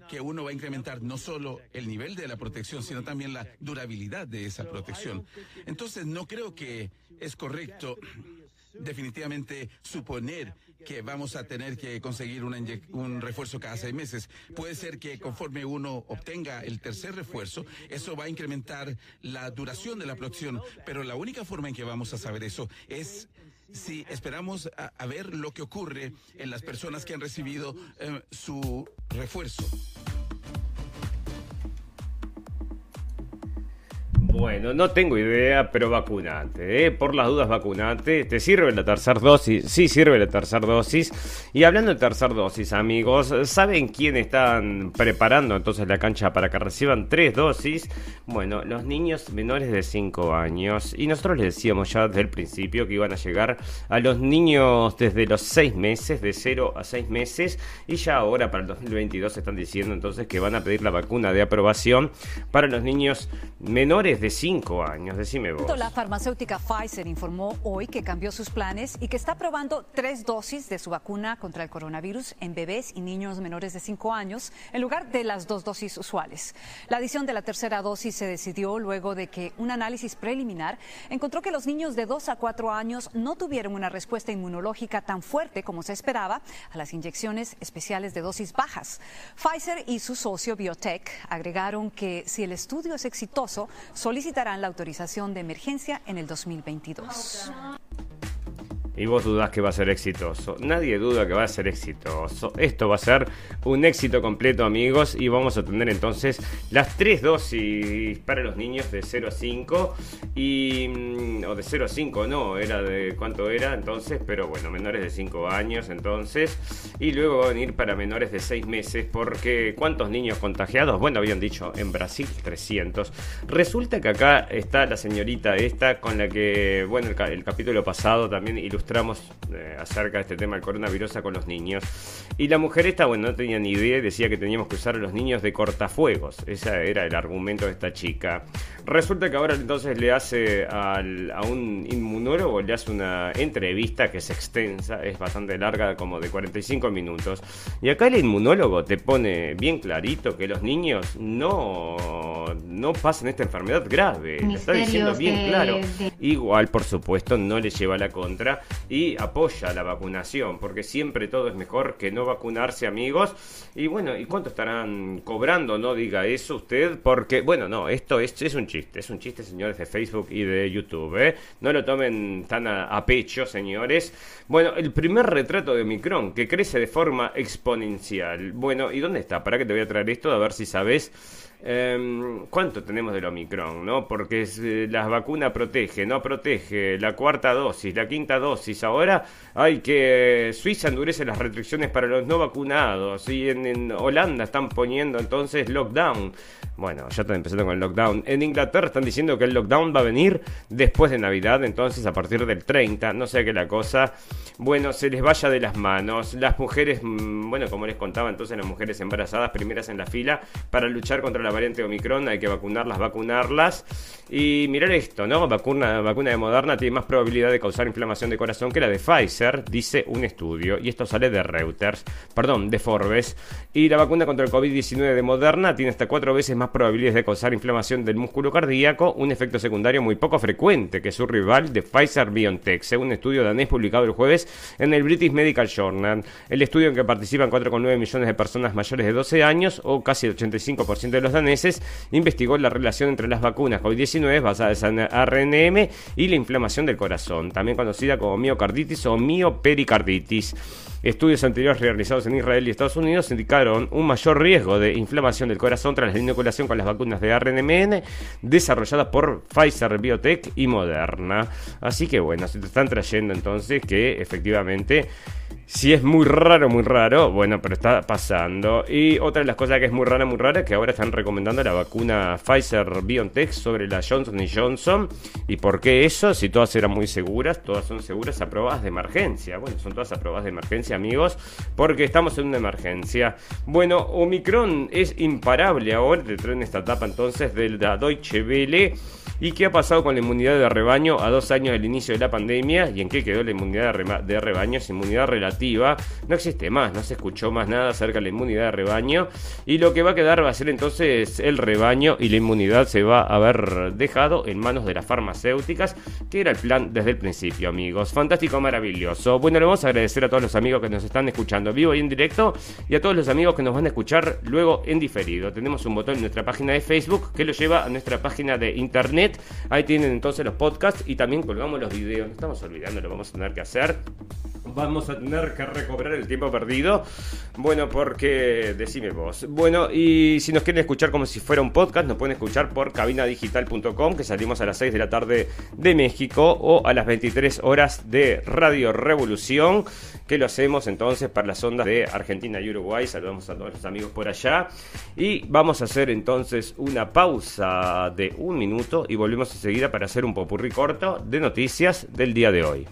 que uno va a incrementar no solo el nivel de la protección, sino también la durabilidad de esa protección. Entonces, no creo que es correcto [clears throat] definitivamente suponer que vamos a tener que conseguir un refuerzo cada seis meses. Puede ser que conforme uno obtenga el tercer refuerzo, eso va a incrementar la duración de la protección, pero la única forma en que vamos a saber eso es si esperamos a, ver lo que ocurre en las personas que han recibido eh, su refuerzo. Bueno, no tengo idea, pero vacunate, ¿eh? Por las dudas, vacunate. ¿Te sirve la tercera dosis? Sí, sirve la tercera dosis. Y hablando de tercera dosis, amigos, ¿saben quién están preparando entonces la cancha para que reciban tres dosis? Bueno, los niños menores de 5 años. Y nosotros les decíamos ya desde el principio que iban a llegar a los niños desde los 6 meses, de 0 a 6 meses. Y ya ahora para el 2022 están diciendo entonces que van a pedir la vacuna de aprobación para los niños menores de 5 años. Decime vos. La farmacéutica Pfizer informó hoy que cambió sus planes y que está probando tres dosis de su vacuna contra el coronavirus en bebés y niños menores de 5 años en lugar de las dos dosis usuales. La adición de la tercera dosis se decidió luego de que un análisis preliminar encontró que los niños de 2 a 4 años no tuvieron una respuesta inmunológica tan fuerte como se esperaba a las inyecciones especiales de dosis bajas. Pfizer y su socio Biotech agregaron que si el estudio es exitoso, solicitarán la autorización de emergencia en el 2022. Y vos dudás que va a ser exitoso. Nadie duda que va a ser exitoso. Esto va a ser un éxito completo, amigos. Y vamos a tener entonces las tres dosis para los niños de 0 a 5. Y. Mm, o de 0 a 5, no, era de cuánto era entonces. Pero bueno, menores de 5 años entonces. Y luego va a venir para menores de 6 meses. Porque ¿cuántos niños contagiados? Bueno, habían dicho en Brasil 300. Resulta que acá está la señorita esta con la que, bueno, el, capítulo pasado también ilustró mostramos eh, acerca de este tema del coronavirus con los niños. Y la mujer esta, bueno, no tenía ni idea decía que teníamos que usar a los niños de cortafuegos. Ese era el argumento de esta chica. Resulta que ahora entonces le hace a un inmunólogo, le hace una entrevista que es extensa, es bastante larga, como de 45 minutos. Y acá el inmunólogo te pone bien clarito que los niños no, no pasan esta enfermedad grave. Le está diciendo bien claro. Igual, por supuesto, no le lleva la contra y apoya la vacunación, porque siempre todo es mejor que no vacunarse, amigos. Y bueno, ¿y cuánto estarán cobrando? No diga eso usted, porque, bueno, no, esto es, es un es un chiste, señores de Facebook y de YouTube, ¿eh? No lo tomen tan a, pecho, señores. Bueno, el primer retrato de Omicron, que crece de forma exponencial. Bueno, ¿y dónde está? ¿Para que te voy a traer esto? A ver si sabes em, ¿cuánto tenemos del Omicron? ¿no? Porque es, eh, la vacuna protege, no protege, la cuarta dosis, la quinta dosis. Ahora hay que. Suiza endurece las restricciones para los no vacunados y en, Holanda están poniendo entonces lockdown. Bueno, ya están empezando con el lockdown. En Inglaterra están diciendo que el lockdown va a venir después de Navidad, entonces a partir del 30. No sé qué la cosa, bueno, se les vaya de las manos. Las mujeres, mm, bueno, como les contaba entonces, las mujeres embarazadas primeras en la fila para luchar contra la variante Omicron, hay que vacunarlas, vacunarlas. Y mirar esto, ¿no? Vacuna, vacuna de Moderna tiene más probabilidad de causar inflamación de corazón que la de Pfizer, dice un estudio. Y esto sale de Reuters, perdón, de Forbes. Y la vacuna contra el COVID-19 de Moderna tiene hasta cuatro veces más probabilidades de causar inflamación del músculo cardíaco, un efecto secundario muy poco frecuente que su rival de Pfizer BioNTech, según un estudio danés publicado el jueves en el British Medical Journal. El estudio en que participan 4,9 millones de personas mayores de 12 años, o casi el 85% de los daneses, investigó la relación entre las vacunas COVID-19 basadas en RNM y la inflamación del corazón, también conocida como miocarditis o miopericarditis. Estudios anteriores realizados en Israel y Estados Unidos indicaron un mayor riesgo de inflamación del corazón tras la inoculación con las vacunas de RNMN desarrolladas por Pfizer Biotech y Moderna. Así que bueno, se te están trayendo entonces que efectivamente si es muy raro, muy raro, bueno, pero está pasando. Y otra de las cosas que es muy rara, muy rara, es que ahora están recomendando la vacuna Pfizer BioNTech sobre la Johnson Johnson. ¿Y por qué eso? Si todas eran muy seguras, todas son seguras aprobadas de emergencia. Bueno, son todas aprobadas de emergencia, amigos, porque estamos en una emergencia. Bueno, Omicron es imparable ahora, te traen esta etapa entonces de la Deutsche Welle. ¿Y qué ha pasado con la inmunidad de rebaño a dos años del inicio de la pandemia? ¿Y en qué quedó la inmunidad de, rebaño? Es inmunidad relativa. No existe más, no se escuchó más nada acerca de la inmunidad de rebaño. Y lo que va a quedar va a ser entonces el rebaño y la inmunidad se va a haber dejado en manos de las farmacéuticas, que era el plan desde el principio, amigos. Fantástico, maravilloso. Bueno, le vamos a agradecer a todos los amigos que nos están escuchando vivo y en directo y a todos los amigos que nos van a escuchar luego en diferido. Tenemos un botón en nuestra página de Facebook que lo lleva a nuestra página de internet Ahí tienen entonces los podcasts y también colgamos los videos. No estamos olvidando, lo vamos a tener que hacer. Vamos a tener que recobrar el tiempo perdido. Bueno, porque decime vos. Bueno, y si nos quieren escuchar como si fuera un podcast, nos pueden escuchar por cabinadigital.com, que salimos a las 6 de la tarde de México, o a las 23 horas de Radio Revolución, que lo hacemos entonces para las ondas de Argentina y Uruguay. Saludamos a todos los amigos por allá. Y vamos a hacer entonces una pausa de un minuto y volvemos enseguida para hacer un popurrí corto de noticias del día de hoy.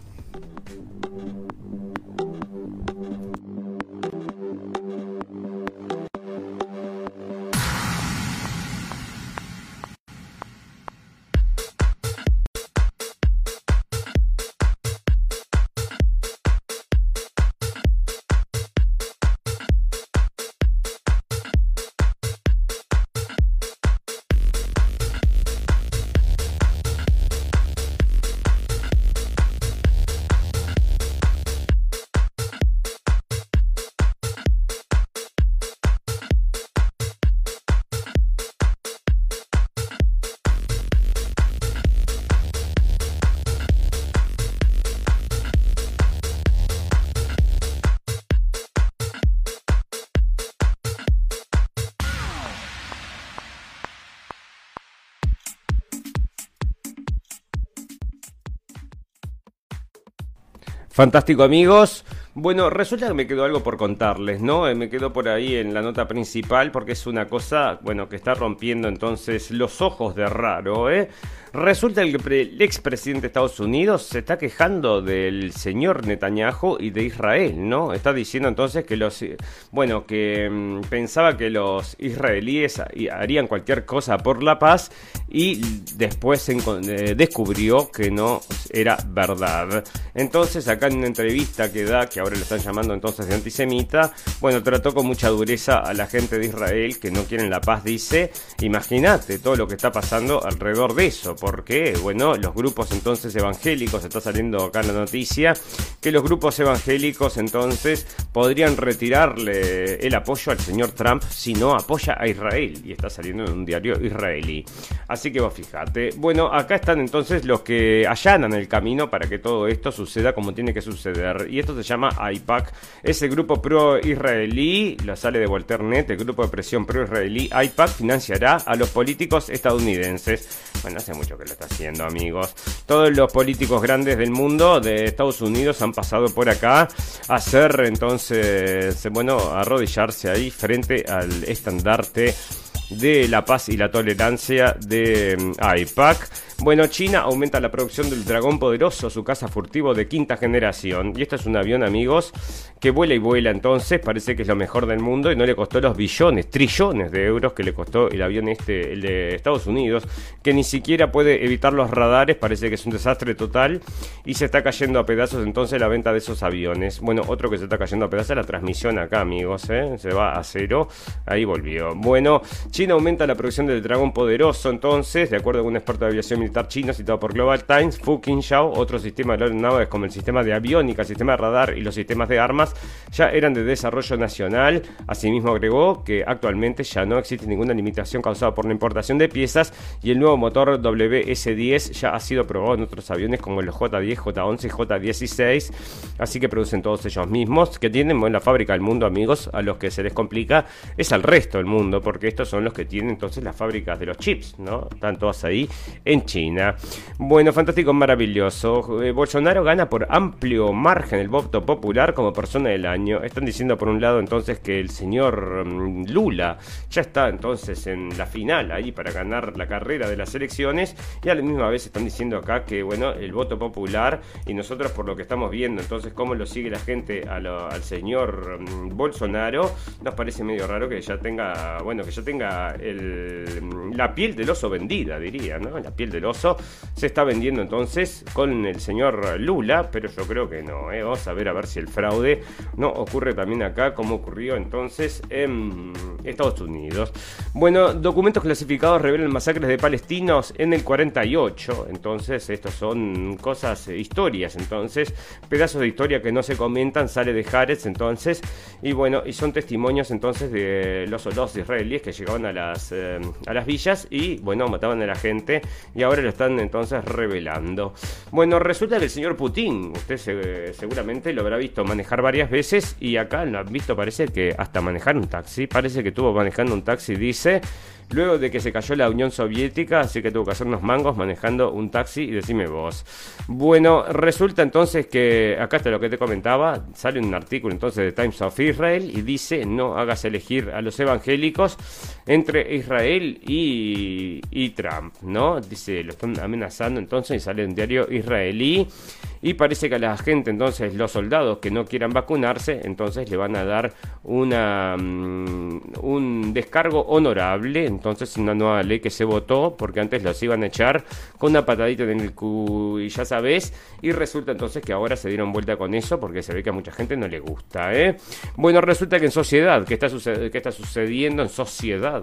Fantástico amigos. Bueno, resulta que me quedó algo por contarles, ¿no? Eh, me quedó por ahí en la nota principal porque es una cosa, bueno, que está rompiendo entonces los ojos de raro, ¿eh? Resulta que el expresidente de Estados Unidos se está quejando del señor Netanyahu y de Israel, ¿no? Está diciendo entonces que los, bueno, que mm, pensaba que los israelíes harían cualquier cosa por la paz y después eh, descubrió que no era verdad. Entonces, acá en una entrevista que da, que ahora le están llamando entonces de antisemita, bueno, trató con mucha dureza a la gente de Israel que no quieren la paz, dice, imagínate todo lo que está pasando alrededor de eso porque, bueno, los grupos entonces evangélicos, está saliendo acá la noticia, que los grupos evangélicos entonces podrían retirarle el apoyo al señor Trump si no apoya a Israel. Y está saliendo en un diario israelí. Así que vos fíjate. Bueno, acá están entonces los que allanan el camino para que todo esto suceda como tiene que suceder. Y esto se llama IPAC. Es el grupo pro-israelí, lo sale de Net, el grupo de presión pro-israelí. IPAC financiará a los políticos estadounidenses. Bueno, hace mucho que lo está haciendo, amigos. Todos los políticos grandes del mundo, de Estados Unidos, han pasado por acá a hacer entonces, bueno, arrodillarse ahí frente al estandarte de la paz y la tolerancia de mm, IPAC. Bueno, China aumenta la producción del dragón poderoso, su caza furtivo de quinta generación. Y esto es un avión, amigos, que vuela y vuela entonces, parece que es lo mejor del mundo y no le costó los billones, trillones de euros que le costó el avión este, el de Estados Unidos, que ni siquiera puede evitar los radares, parece que es un desastre total y se está cayendo a pedazos entonces la venta de esos aviones. Bueno, otro que se está cayendo a pedazos es la transmisión acá, amigos, ¿eh? se va a cero, ahí volvió. Bueno, China aumenta la producción del dragón poderoso entonces, de acuerdo con un experto de aviación militar chino citado por Global Times, Fu Qingxiao, otro sistema de aeronaves como el sistema de aviónica, el sistema de radar y los sistemas de armas ya eran de desarrollo nacional. Asimismo agregó que actualmente ya no existe ninguna limitación causada por la importación de piezas y el nuevo motor WS-10 ya ha sido probado en otros aviones como los J-10, J-11 y J-16, así que producen todos ellos mismos, que tienen la fábrica del mundo, amigos, a los que se les complica es al resto del mundo, porque estos son los que tienen entonces las fábricas de los chips, ¿no? Están todas ahí en China. Bueno, fantástico, maravilloso. Eh, Bolsonaro gana por amplio margen el voto popular como persona del año. Están diciendo por un lado entonces que el señor mm, Lula ya está entonces en la final ahí para ganar la carrera de las elecciones y a la misma vez están diciendo acá que bueno, el voto popular y nosotros por lo que estamos viendo entonces cómo lo sigue la gente al señor mm, Bolsonaro, nos parece medio raro que ya tenga, bueno, que ya tenga el, la piel del oso vendida, diría, ¿no? La piel del oso se está vendiendo entonces con el señor Lula, pero yo creo que no. ¿eh? Vamos a ver a ver si el fraude no ocurre también acá, como ocurrió entonces en Estados Unidos. Bueno, documentos clasificados revelan masacres de palestinos en el 48. Entonces, estos son cosas, eh, historias. Entonces, pedazos de historia que no se comentan, sale de Jarez entonces. Y bueno, y son testimonios entonces de los soldados israelíes que llegaban a las, eh, a las villas y bueno, mataban a la gente. Y ahora lo están entonces revelando. Bueno, resulta que el señor Putin, usted seguramente lo habrá visto manejar varias veces y acá lo han visto, parece que hasta manejar un taxi, parece que estuvo manejando un taxi, dice, luego de que se cayó la Unión Soviética, así que tuvo que hacer unos mangos manejando un taxi y decime vos. Bueno, resulta entonces que, acá está lo que te comentaba, sale un artículo entonces de Times of Israel y dice, no hagas elegir a los evangélicos entre Israel y, y Trump, ¿no? Dice, lo están amenazando entonces y sale un diario israelí y parece que a la gente entonces, los soldados que no quieran vacunarse, entonces le van a dar una, mm, un descargo honorable entonces una nueva ley que se votó, porque antes los iban a echar con una patadita en el cu y ya sabes, y resulta entonces que ahora se dieron vuelta con eso porque se ve que a mucha gente no le gusta, ¿eh? Bueno, resulta que en sociedad, ¿qué está, está sucediendo en sociedad?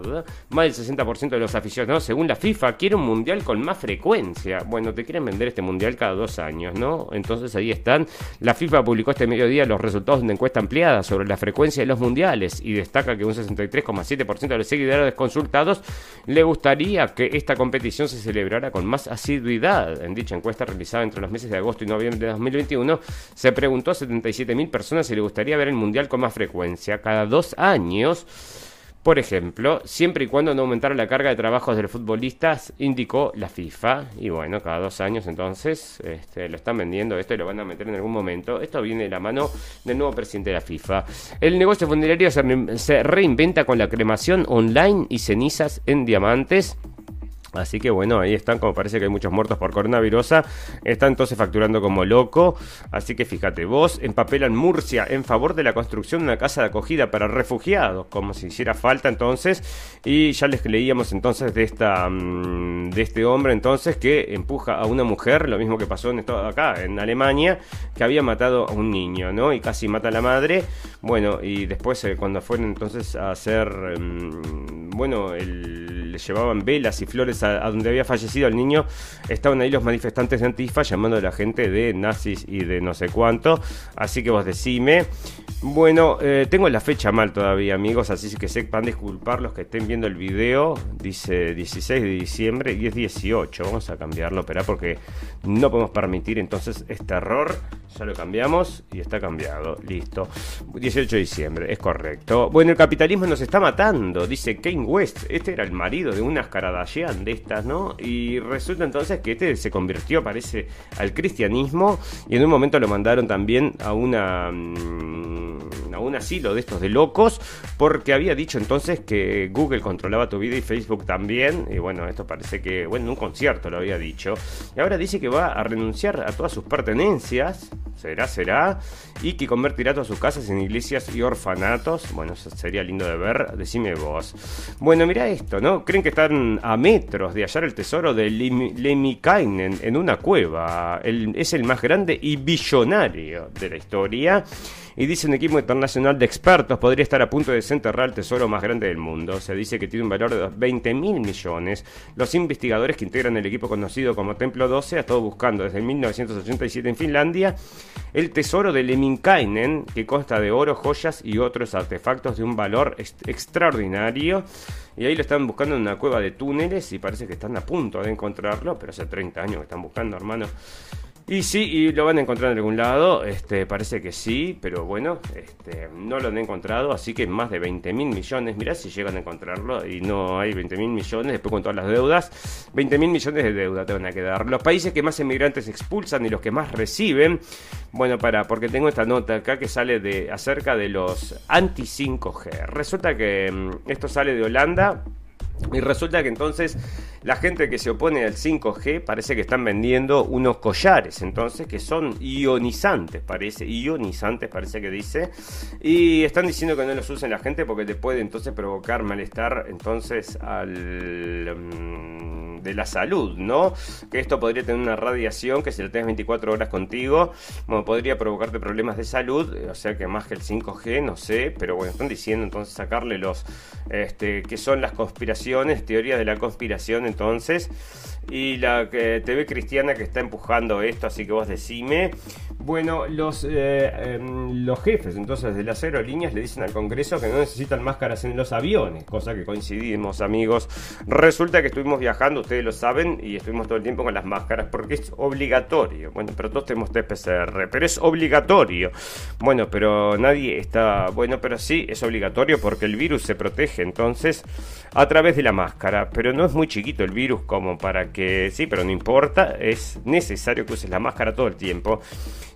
Más del 60% de los aficionados, según la FIFA, quiere un mundial con más frecuencia. Bueno, te quieren vender este mundial cada dos años, ¿no? Entonces ahí están. La FIFA publicó este mediodía los resultados de una encuesta ampliada sobre la frecuencia de los mundiales y destaca que un 63,7% de los seguidores consultados le gustaría que esta competición se celebrara con más asiduidad. En dicha encuesta realizada entre los meses de agosto y noviembre de 2021, se preguntó a 77.000 personas si le gustaría ver el Mundial con más frecuencia, cada dos años. Por ejemplo, siempre y cuando no aumentara la carga de trabajos de los futbolistas, indicó la FIFA. Y bueno, cada dos años entonces este, lo están vendiendo esto y lo van a meter en algún momento. Esto viene de la mano del nuevo presidente de la FIFA. El negocio funerario se reinventa con la cremación online y cenizas en diamantes. Así que bueno, ahí están, como parece que hay muchos muertos por coronavirus, están entonces facturando como loco. Así que fíjate, vos empapelan Murcia en favor de la construcción de una casa de acogida para refugiados, como si hiciera falta entonces. Y ya les leíamos entonces de esta mm, de este hombre entonces que empuja a una mujer, lo mismo que pasó en acá en Alemania, que había matado a un niño, ¿no? Y casi mata a la madre. Bueno, y después eh, cuando fueron entonces a hacer, mm, bueno, le llevaban velas y flores a, donde había fallecido el niño, estaban ahí los manifestantes de Antifa llamando a la gente de nazis y de no sé cuánto. Así que vos decime. Bueno, eh, tengo la fecha mal todavía, amigos, así que sepan disculpar los que estén viendo el video. Dice 16 de diciembre y es 18. Vamos a cambiarlo, espera, porque no podemos permitir entonces este error. Ya lo cambiamos y está cambiado. Listo. 18 de diciembre, es correcto. Bueno, el capitalismo nos está matando, dice Kane West. Este era el marido de una Kardashian estas, ¿no? Y resulta entonces que este se convirtió, parece, al cristianismo y en un momento lo mandaron también a una. mm, a un asilo de estos de locos porque había dicho entonces que Google controlaba tu vida y Facebook también y bueno esto parece que bueno en un concierto lo había dicho y ahora dice que va a renunciar a todas sus pertenencias será será y que convertirá todas sus casas en iglesias y orfanatos bueno eso sería lindo de ver decime vos bueno mira esto no creen que están a de hallar el tesoro de Lemminkainen en una cueva es el más grande y billonario de la historia y dice un equipo internacional de expertos podría estar a punto de desenterrar el tesoro más grande del mundo. Se dice que tiene un valor de 20 mil millones. Los investigadores que integran el equipo conocido como Templo 12 han estado buscando desde 1987 en Finlandia el tesoro de Lemminkainen, que consta de oro, joyas y otros artefactos de un valor ex- extraordinario. Y ahí lo están buscando en una cueva de túneles y parece que están a punto de encontrarlo, pero hace 30 años que están buscando, hermano. Y sí, y lo van a encontrar en algún lado, este, parece que sí, pero bueno, este, no lo han encontrado, así que más de 20 mil millones, mirá si llegan a encontrarlo y no hay 20 mil millones, después con todas las deudas, 20 mil millones de deuda te van a quedar. Los países que más emigrantes expulsan y los que más reciben, bueno, para, porque tengo esta nota acá que sale de acerca de los anti 5G. Resulta que mm, esto sale de Holanda. Y resulta que entonces la gente que se opone al 5G parece que están vendiendo unos collares, entonces que son ionizantes, parece, ionizantes parece que dice, y están diciendo que no los usen la gente porque te puede entonces provocar malestar entonces al mm, de la salud, ¿no? Que esto podría tener una radiación que si lo tienes 24 horas contigo, bueno, podría provocarte problemas de salud, o sea que más que el 5G, no sé, pero bueno, están diciendo entonces sacarle los, este, que son las conspiraciones, teoría de la conspiración entonces, y la TV cristiana que está empujando esto, así que vos decime. Bueno, los, eh, em, los jefes entonces de las aerolíneas le dicen al Congreso que no necesitan máscaras en los aviones, cosa que coincidimos amigos. Resulta que estuvimos viajando, ustedes lo saben, y estuvimos todo el tiempo con las máscaras porque es obligatorio. Bueno, pero todos tenemos test PCR, pero es obligatorio. Bueno, pero nadie está... Bueno, pero sí, es obligatorio porque el virus se protege entonces a través de la máscara, pero no es muy chiquito el virus como para que... Sí, pero no importa, es necesario que uses la máscara todo el tiempo.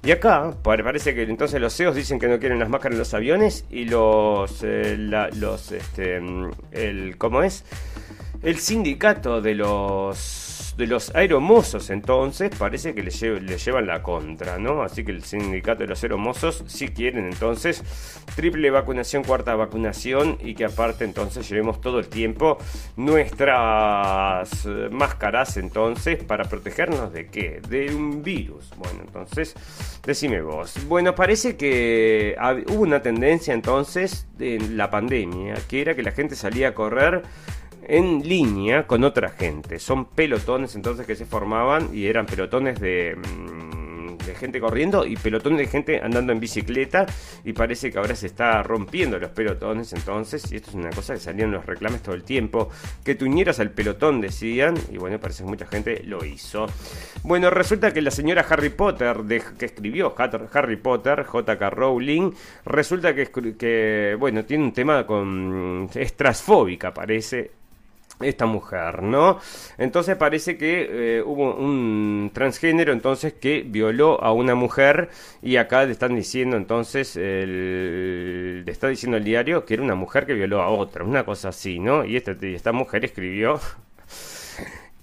Y acá pare- parece que entonces los CEOs dicen que no quieren las máscaras en los aviones y los... eh, la- los este, mm, el, ¿Cómo es? El sindicato de los de los aeromozos entonces parece que le, lle- le llevan la contra, ¿no? Así que el sindicato de los aeromozos sí quieren entonces triple vacunación, cuarta vacunación y que aparte entonces llevemos todo el tiempo nuestras eh, máscaras entonces para protegernos de qué? De un virus. Bueno, entonces decime vos. Bueno, parece que hubo una tendencia entonces en la pandemia que era que la gente salía a correr en línea con otra gente. Son pelotones entonces que se formaban y eran pelotones de, mm, de gente corriendo y pelotones de gente andando en bicicleta y parece que ahora se está rompiendo los pelotones entonces y esto es una cosa que salían los reclames todo el tiempo que te unieras al pelotón decían y bueno parece que mucha gente lo hizo bueno resulta que la señora Harry Potter de- que escribió Harry Potter J.K. Rowling resulta que, que bueno tiene un tema con es transfóbica parece esta mujer, ¿no? Entonces parece que eh, hubo un transgénero entonces que violó a una mujer y acá le están diciendo entonces, el- le está diciendo el diario que era una mujer que violó a otra, una cosa así, ¿no? Y esta, esta mujer escribió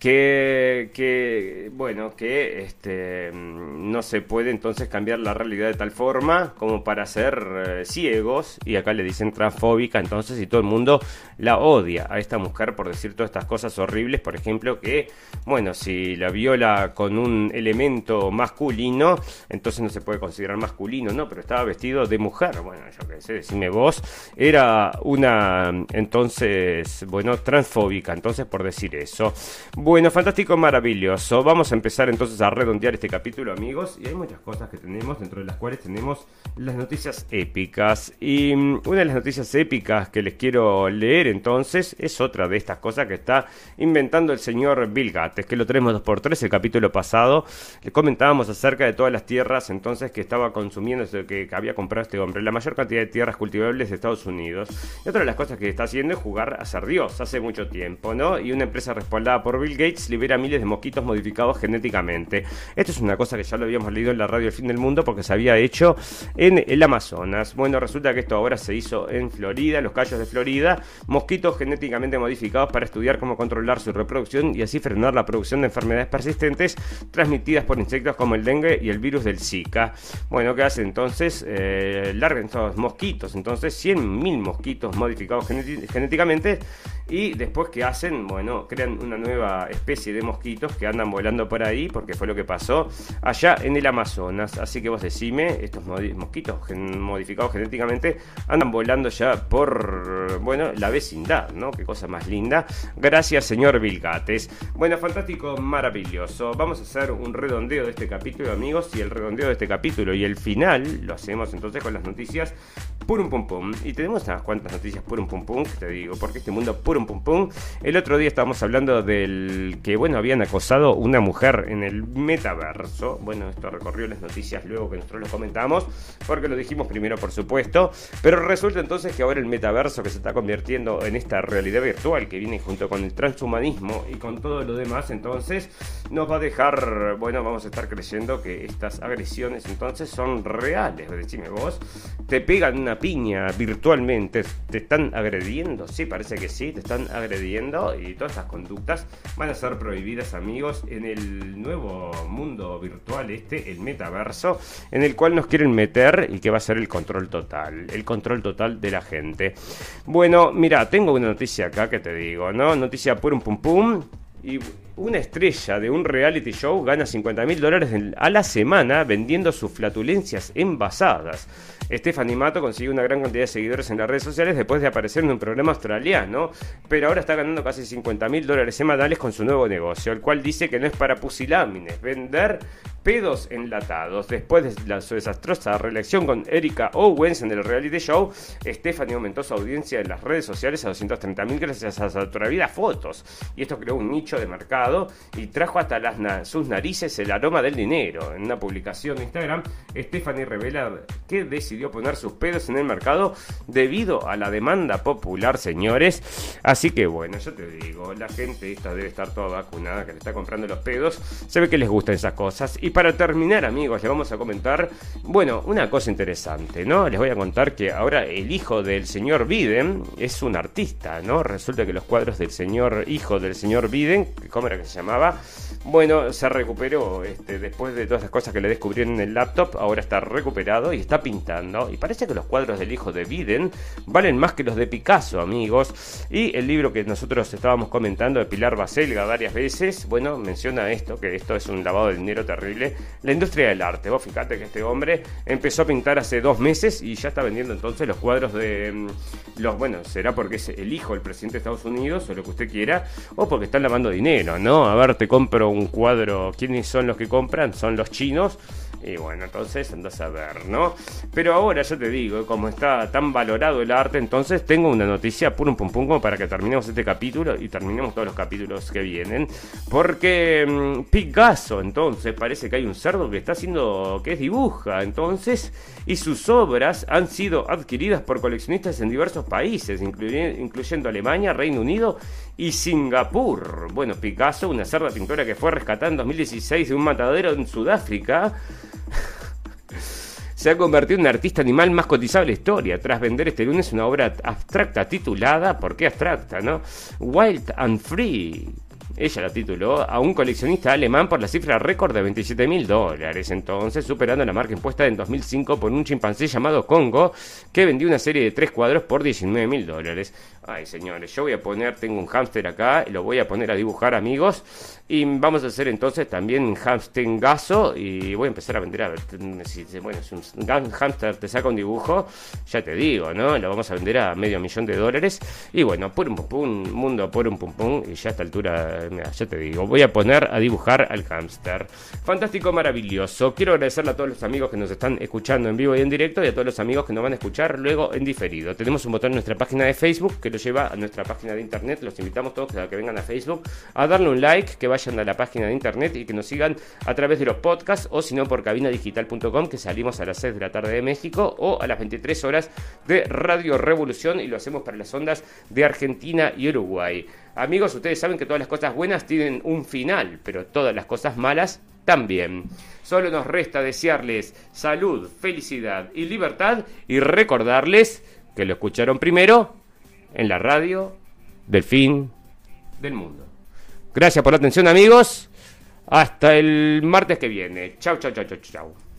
que, bueno, que este, no se puede entonces cambiar la realidad de tal forma como para ser eh, ciegos, y acá le dicen transfóbica, entonces, y todo el mundo la odia a esta mujer por decir todas estas cosas horribles, por ejemplo, que, bueno, si la viola con un elemento masculino, entonces no se puede considerar masculino, no, pero estaba vestido de mujer, bueno, yo qué sé, decime vos, era una, entonces, bueno, transfóbica, entonces, por decir eso. Fantástico, maravilloso. Vamos a empezar entonces a redondear este capítulo, amigos. Y hay muchas cosas que tenemos, dentro de las cuales tenemos las noticias épicas. Y mm, una de las noticias épicas que les quiero leer entonces es otra de estas cosas que está inventando el señor Bill Gates, que lo tenemos dos por tres el capítulo pasado. Le comentábamos acerca de todas las tierras entonces que estaba consumiendo, que, que había comprado este hombre, la mayor cantidad de tierras cultivables de Estados Unidos. Y otra de las cosas que está haciendo es jugar a ser Dios hace mucho tiempo, ¿no? Y una empresa respaldada por Bill Gates libera miles de mosquitos modificados genéticamente. Esto es una cosa que ya lo habíamos leído en la radio El Fin del Mundo porque se había hecho en el Amazonas. Bueno, resulta que esto ahora se hizo en Florida, los callos de Florida, mosquitos genéticamente modificados para estudiar cómo controlar su reproducción y así frenar la producción de enfermedades persistentes transmitidas por insectos como el dengue y el virus del Zika. Bueno, ¿qué hace entonces? Eh, largan estos mosquitos, entonces 100.000 mosquitos modificados genéticamente y después que hacen, bueno, crean una nueva especie de mosquitos que andan volando por ahí, porque fue lo que pasó allá en el Amazonas. Así que vos decime, estos mosquitos modificados genéticamente andan volando ya por, bueno, la vecindad, ¿no? Qué cosa más linda. Gracias, señor Vilgates. Bueno, fantástico, maravilloso. Vamos a hacer un redondeo de este capítulo, amigos, y el redondeo de este capítulo y el final lo hacemos entonces con las noticias purum pum pum. Y tenemos unas cuantas noticias purum pum pum, que te digo, porque este mundo purum pum pum. El otro día estábamos hablando del que, bueno, habían acosado una mujer en el metaverso. Bueno, esto recorrió las noticias luego que nosotros lo comentamos, porque lo dijimos primero, por supuesto. Pero resulta entonces que ahora el metaverso que se está convirtiendo en esta realidad virtual que viene junto con el transhumanismo y con todo lo demás, entonces nos va a dejar, bueno, vamos a estar creyendo que estas agresiones entonces son reales. Decime vos, te pegan una piña virtualmente, te están agrediendo, sí, parece que sí, te están agrediendo y todas estas conductas van a ser prohibidas, amigos, en el nuevo mundo virtual este, el metaverso, en el cual nos quieren meter y que va a ser el control total, el control total de la gente. Bueno, mira, tengo una noticia acá que te digo, ¿no? Noticia pum pum pum. Y una estrella de un reality show gana 50 mil dólares a la semana vendiendo sus flatulencias envasadas. Stephanie Mato consiguió una gran cantidad de seguidores en las redes sociales después de aparecer en un programa australiano, pero ahora está ganando casi 50 mil dólares semanales con su nuevo negocio, el cual dice que no es para pusilámines, vender pedos enlatados. Después de su desastrosa reelección con Erika Owens en el reality show, Stephanie aumentó su audiencia en las redes sociales a 230.000 gracias a atrevida fotos. Y esto creó un nicho de mercado y trajo hasta sus narices el aroma del dinero. En una publicación de Instagram, Stephanie revela que decidió poner sus pedos en el mercado debido a la demanda popular, señores. Así que bueno, yo te digo, la gente esta debe estar toda vacunada, que le está comprando los pedos. Se ve que les gustan esas cosas. Para terminar, amigos, les vamos a comentar, bueno, una cosa interesante, ¿no? Les voy a contar que ahora el hijo del señor Biden es un artista, ¿no? Resulta que los cuadros del señor hijo del señor Biden, ¿cómo era que se llamaba? Bueno, se recuperó este, después de todas las cosas que le descubrieron en el laptop, ahora está recuperado y está pintando. Y parece que los cuadros del hijo de Biden valen más que los de Picasso, amigos. Y el libro que nosotros estábamos comentando de Pilar Baselga varias veces, bueno, menciona esto, que esto es un lavado de dinero terrible. La industria del arte. Vos fíjate que este hombre empezó a pintar hace dos meses y ya está vendiendo entonces los cuadros de mm, los, bueno, será porque es el hijo del presidente de Estados Unidos o lo que usted quiera, o porque están lavando dinero, ¿no? A ver, te compro un cuadro, ¿quiénes son los que compran? Son los chinos y bueno, entonces andas a ver, ¿no? Pero ahora yo te digo, como está tan valorado el arte, entonces tengo una noticia pum pum pum para que terminemos este capítulo y terminemos todos los capítulos que vienen. Porque mmm, Picasso, entonces, parece que hay un cerdo que está haciendo, que es dibuja, entonces, y sus obras han sido adquiridas por coleccionistas en diversos países, incluyendo Alemania, Reino Unido y Singapur. Bueno, Picasso, una cerda pintora que fue rescatada en 2016 de un matadero en Sudáfrica, se ha convertido en el artista animal más cotizado de la historia, tras vender este lunes una obra abstracta titulada, ¿por qué abstracta, no? Wild and Free ella la tituló, a un coleccionista alemán por la cifra récord de 27 mil dólares. Entonces, superando la marca impuesta en 2005 por un chimpancé llamado Congo, que vendió una serie de tres cuadros por 19 mil dólares. Ay, señores, yo voy a poner, tengo un hámster acá, lo voy a poner a dibujar, amigos. Y vamos a hacer entonces también un hámster gaso y voy a empezar a vender a ver si, bueno, si un hámster te saca un dibujo, ya te digo, ¿no? Lo vamos a vender a medio millón de dólares. Y bueno, por un pum, mundo por un pum pum, y ya a esta altura, ya te digo, voy a poner a dibujar al hámster. Fantástico, maravilloso. Quiero agradecerle a todos los amigos que nos están escuchando en vivo y en directo y a todos los amigos que nos van a escuchar luego en diferido. Tenemos un botón en nuestra página de Facebook que lo lleva a nuestra página de internet. Los invitamos todos a que vengan a Facebook a darle un like, que vayan a la página de internet y que nos sigan a través de los podcasts o si no por cabinadigital.com que salimos a las 6 de la tarde de México o a las 23 horas de Radio Revolución y lo hacemos para las ondas de Argentina y Uruguay. Amigos, ustedes saben que todas las cosas buenas tienen un final, pero todas las cosas malas también. Solo nos resta desearles salud, felicidad y libertad y recordarles que lo escucharon primero en la radio del fin del mundo. Gracias por la atención amigos. Hasta el martes que viene. Chau, chau, chau, chau, chau.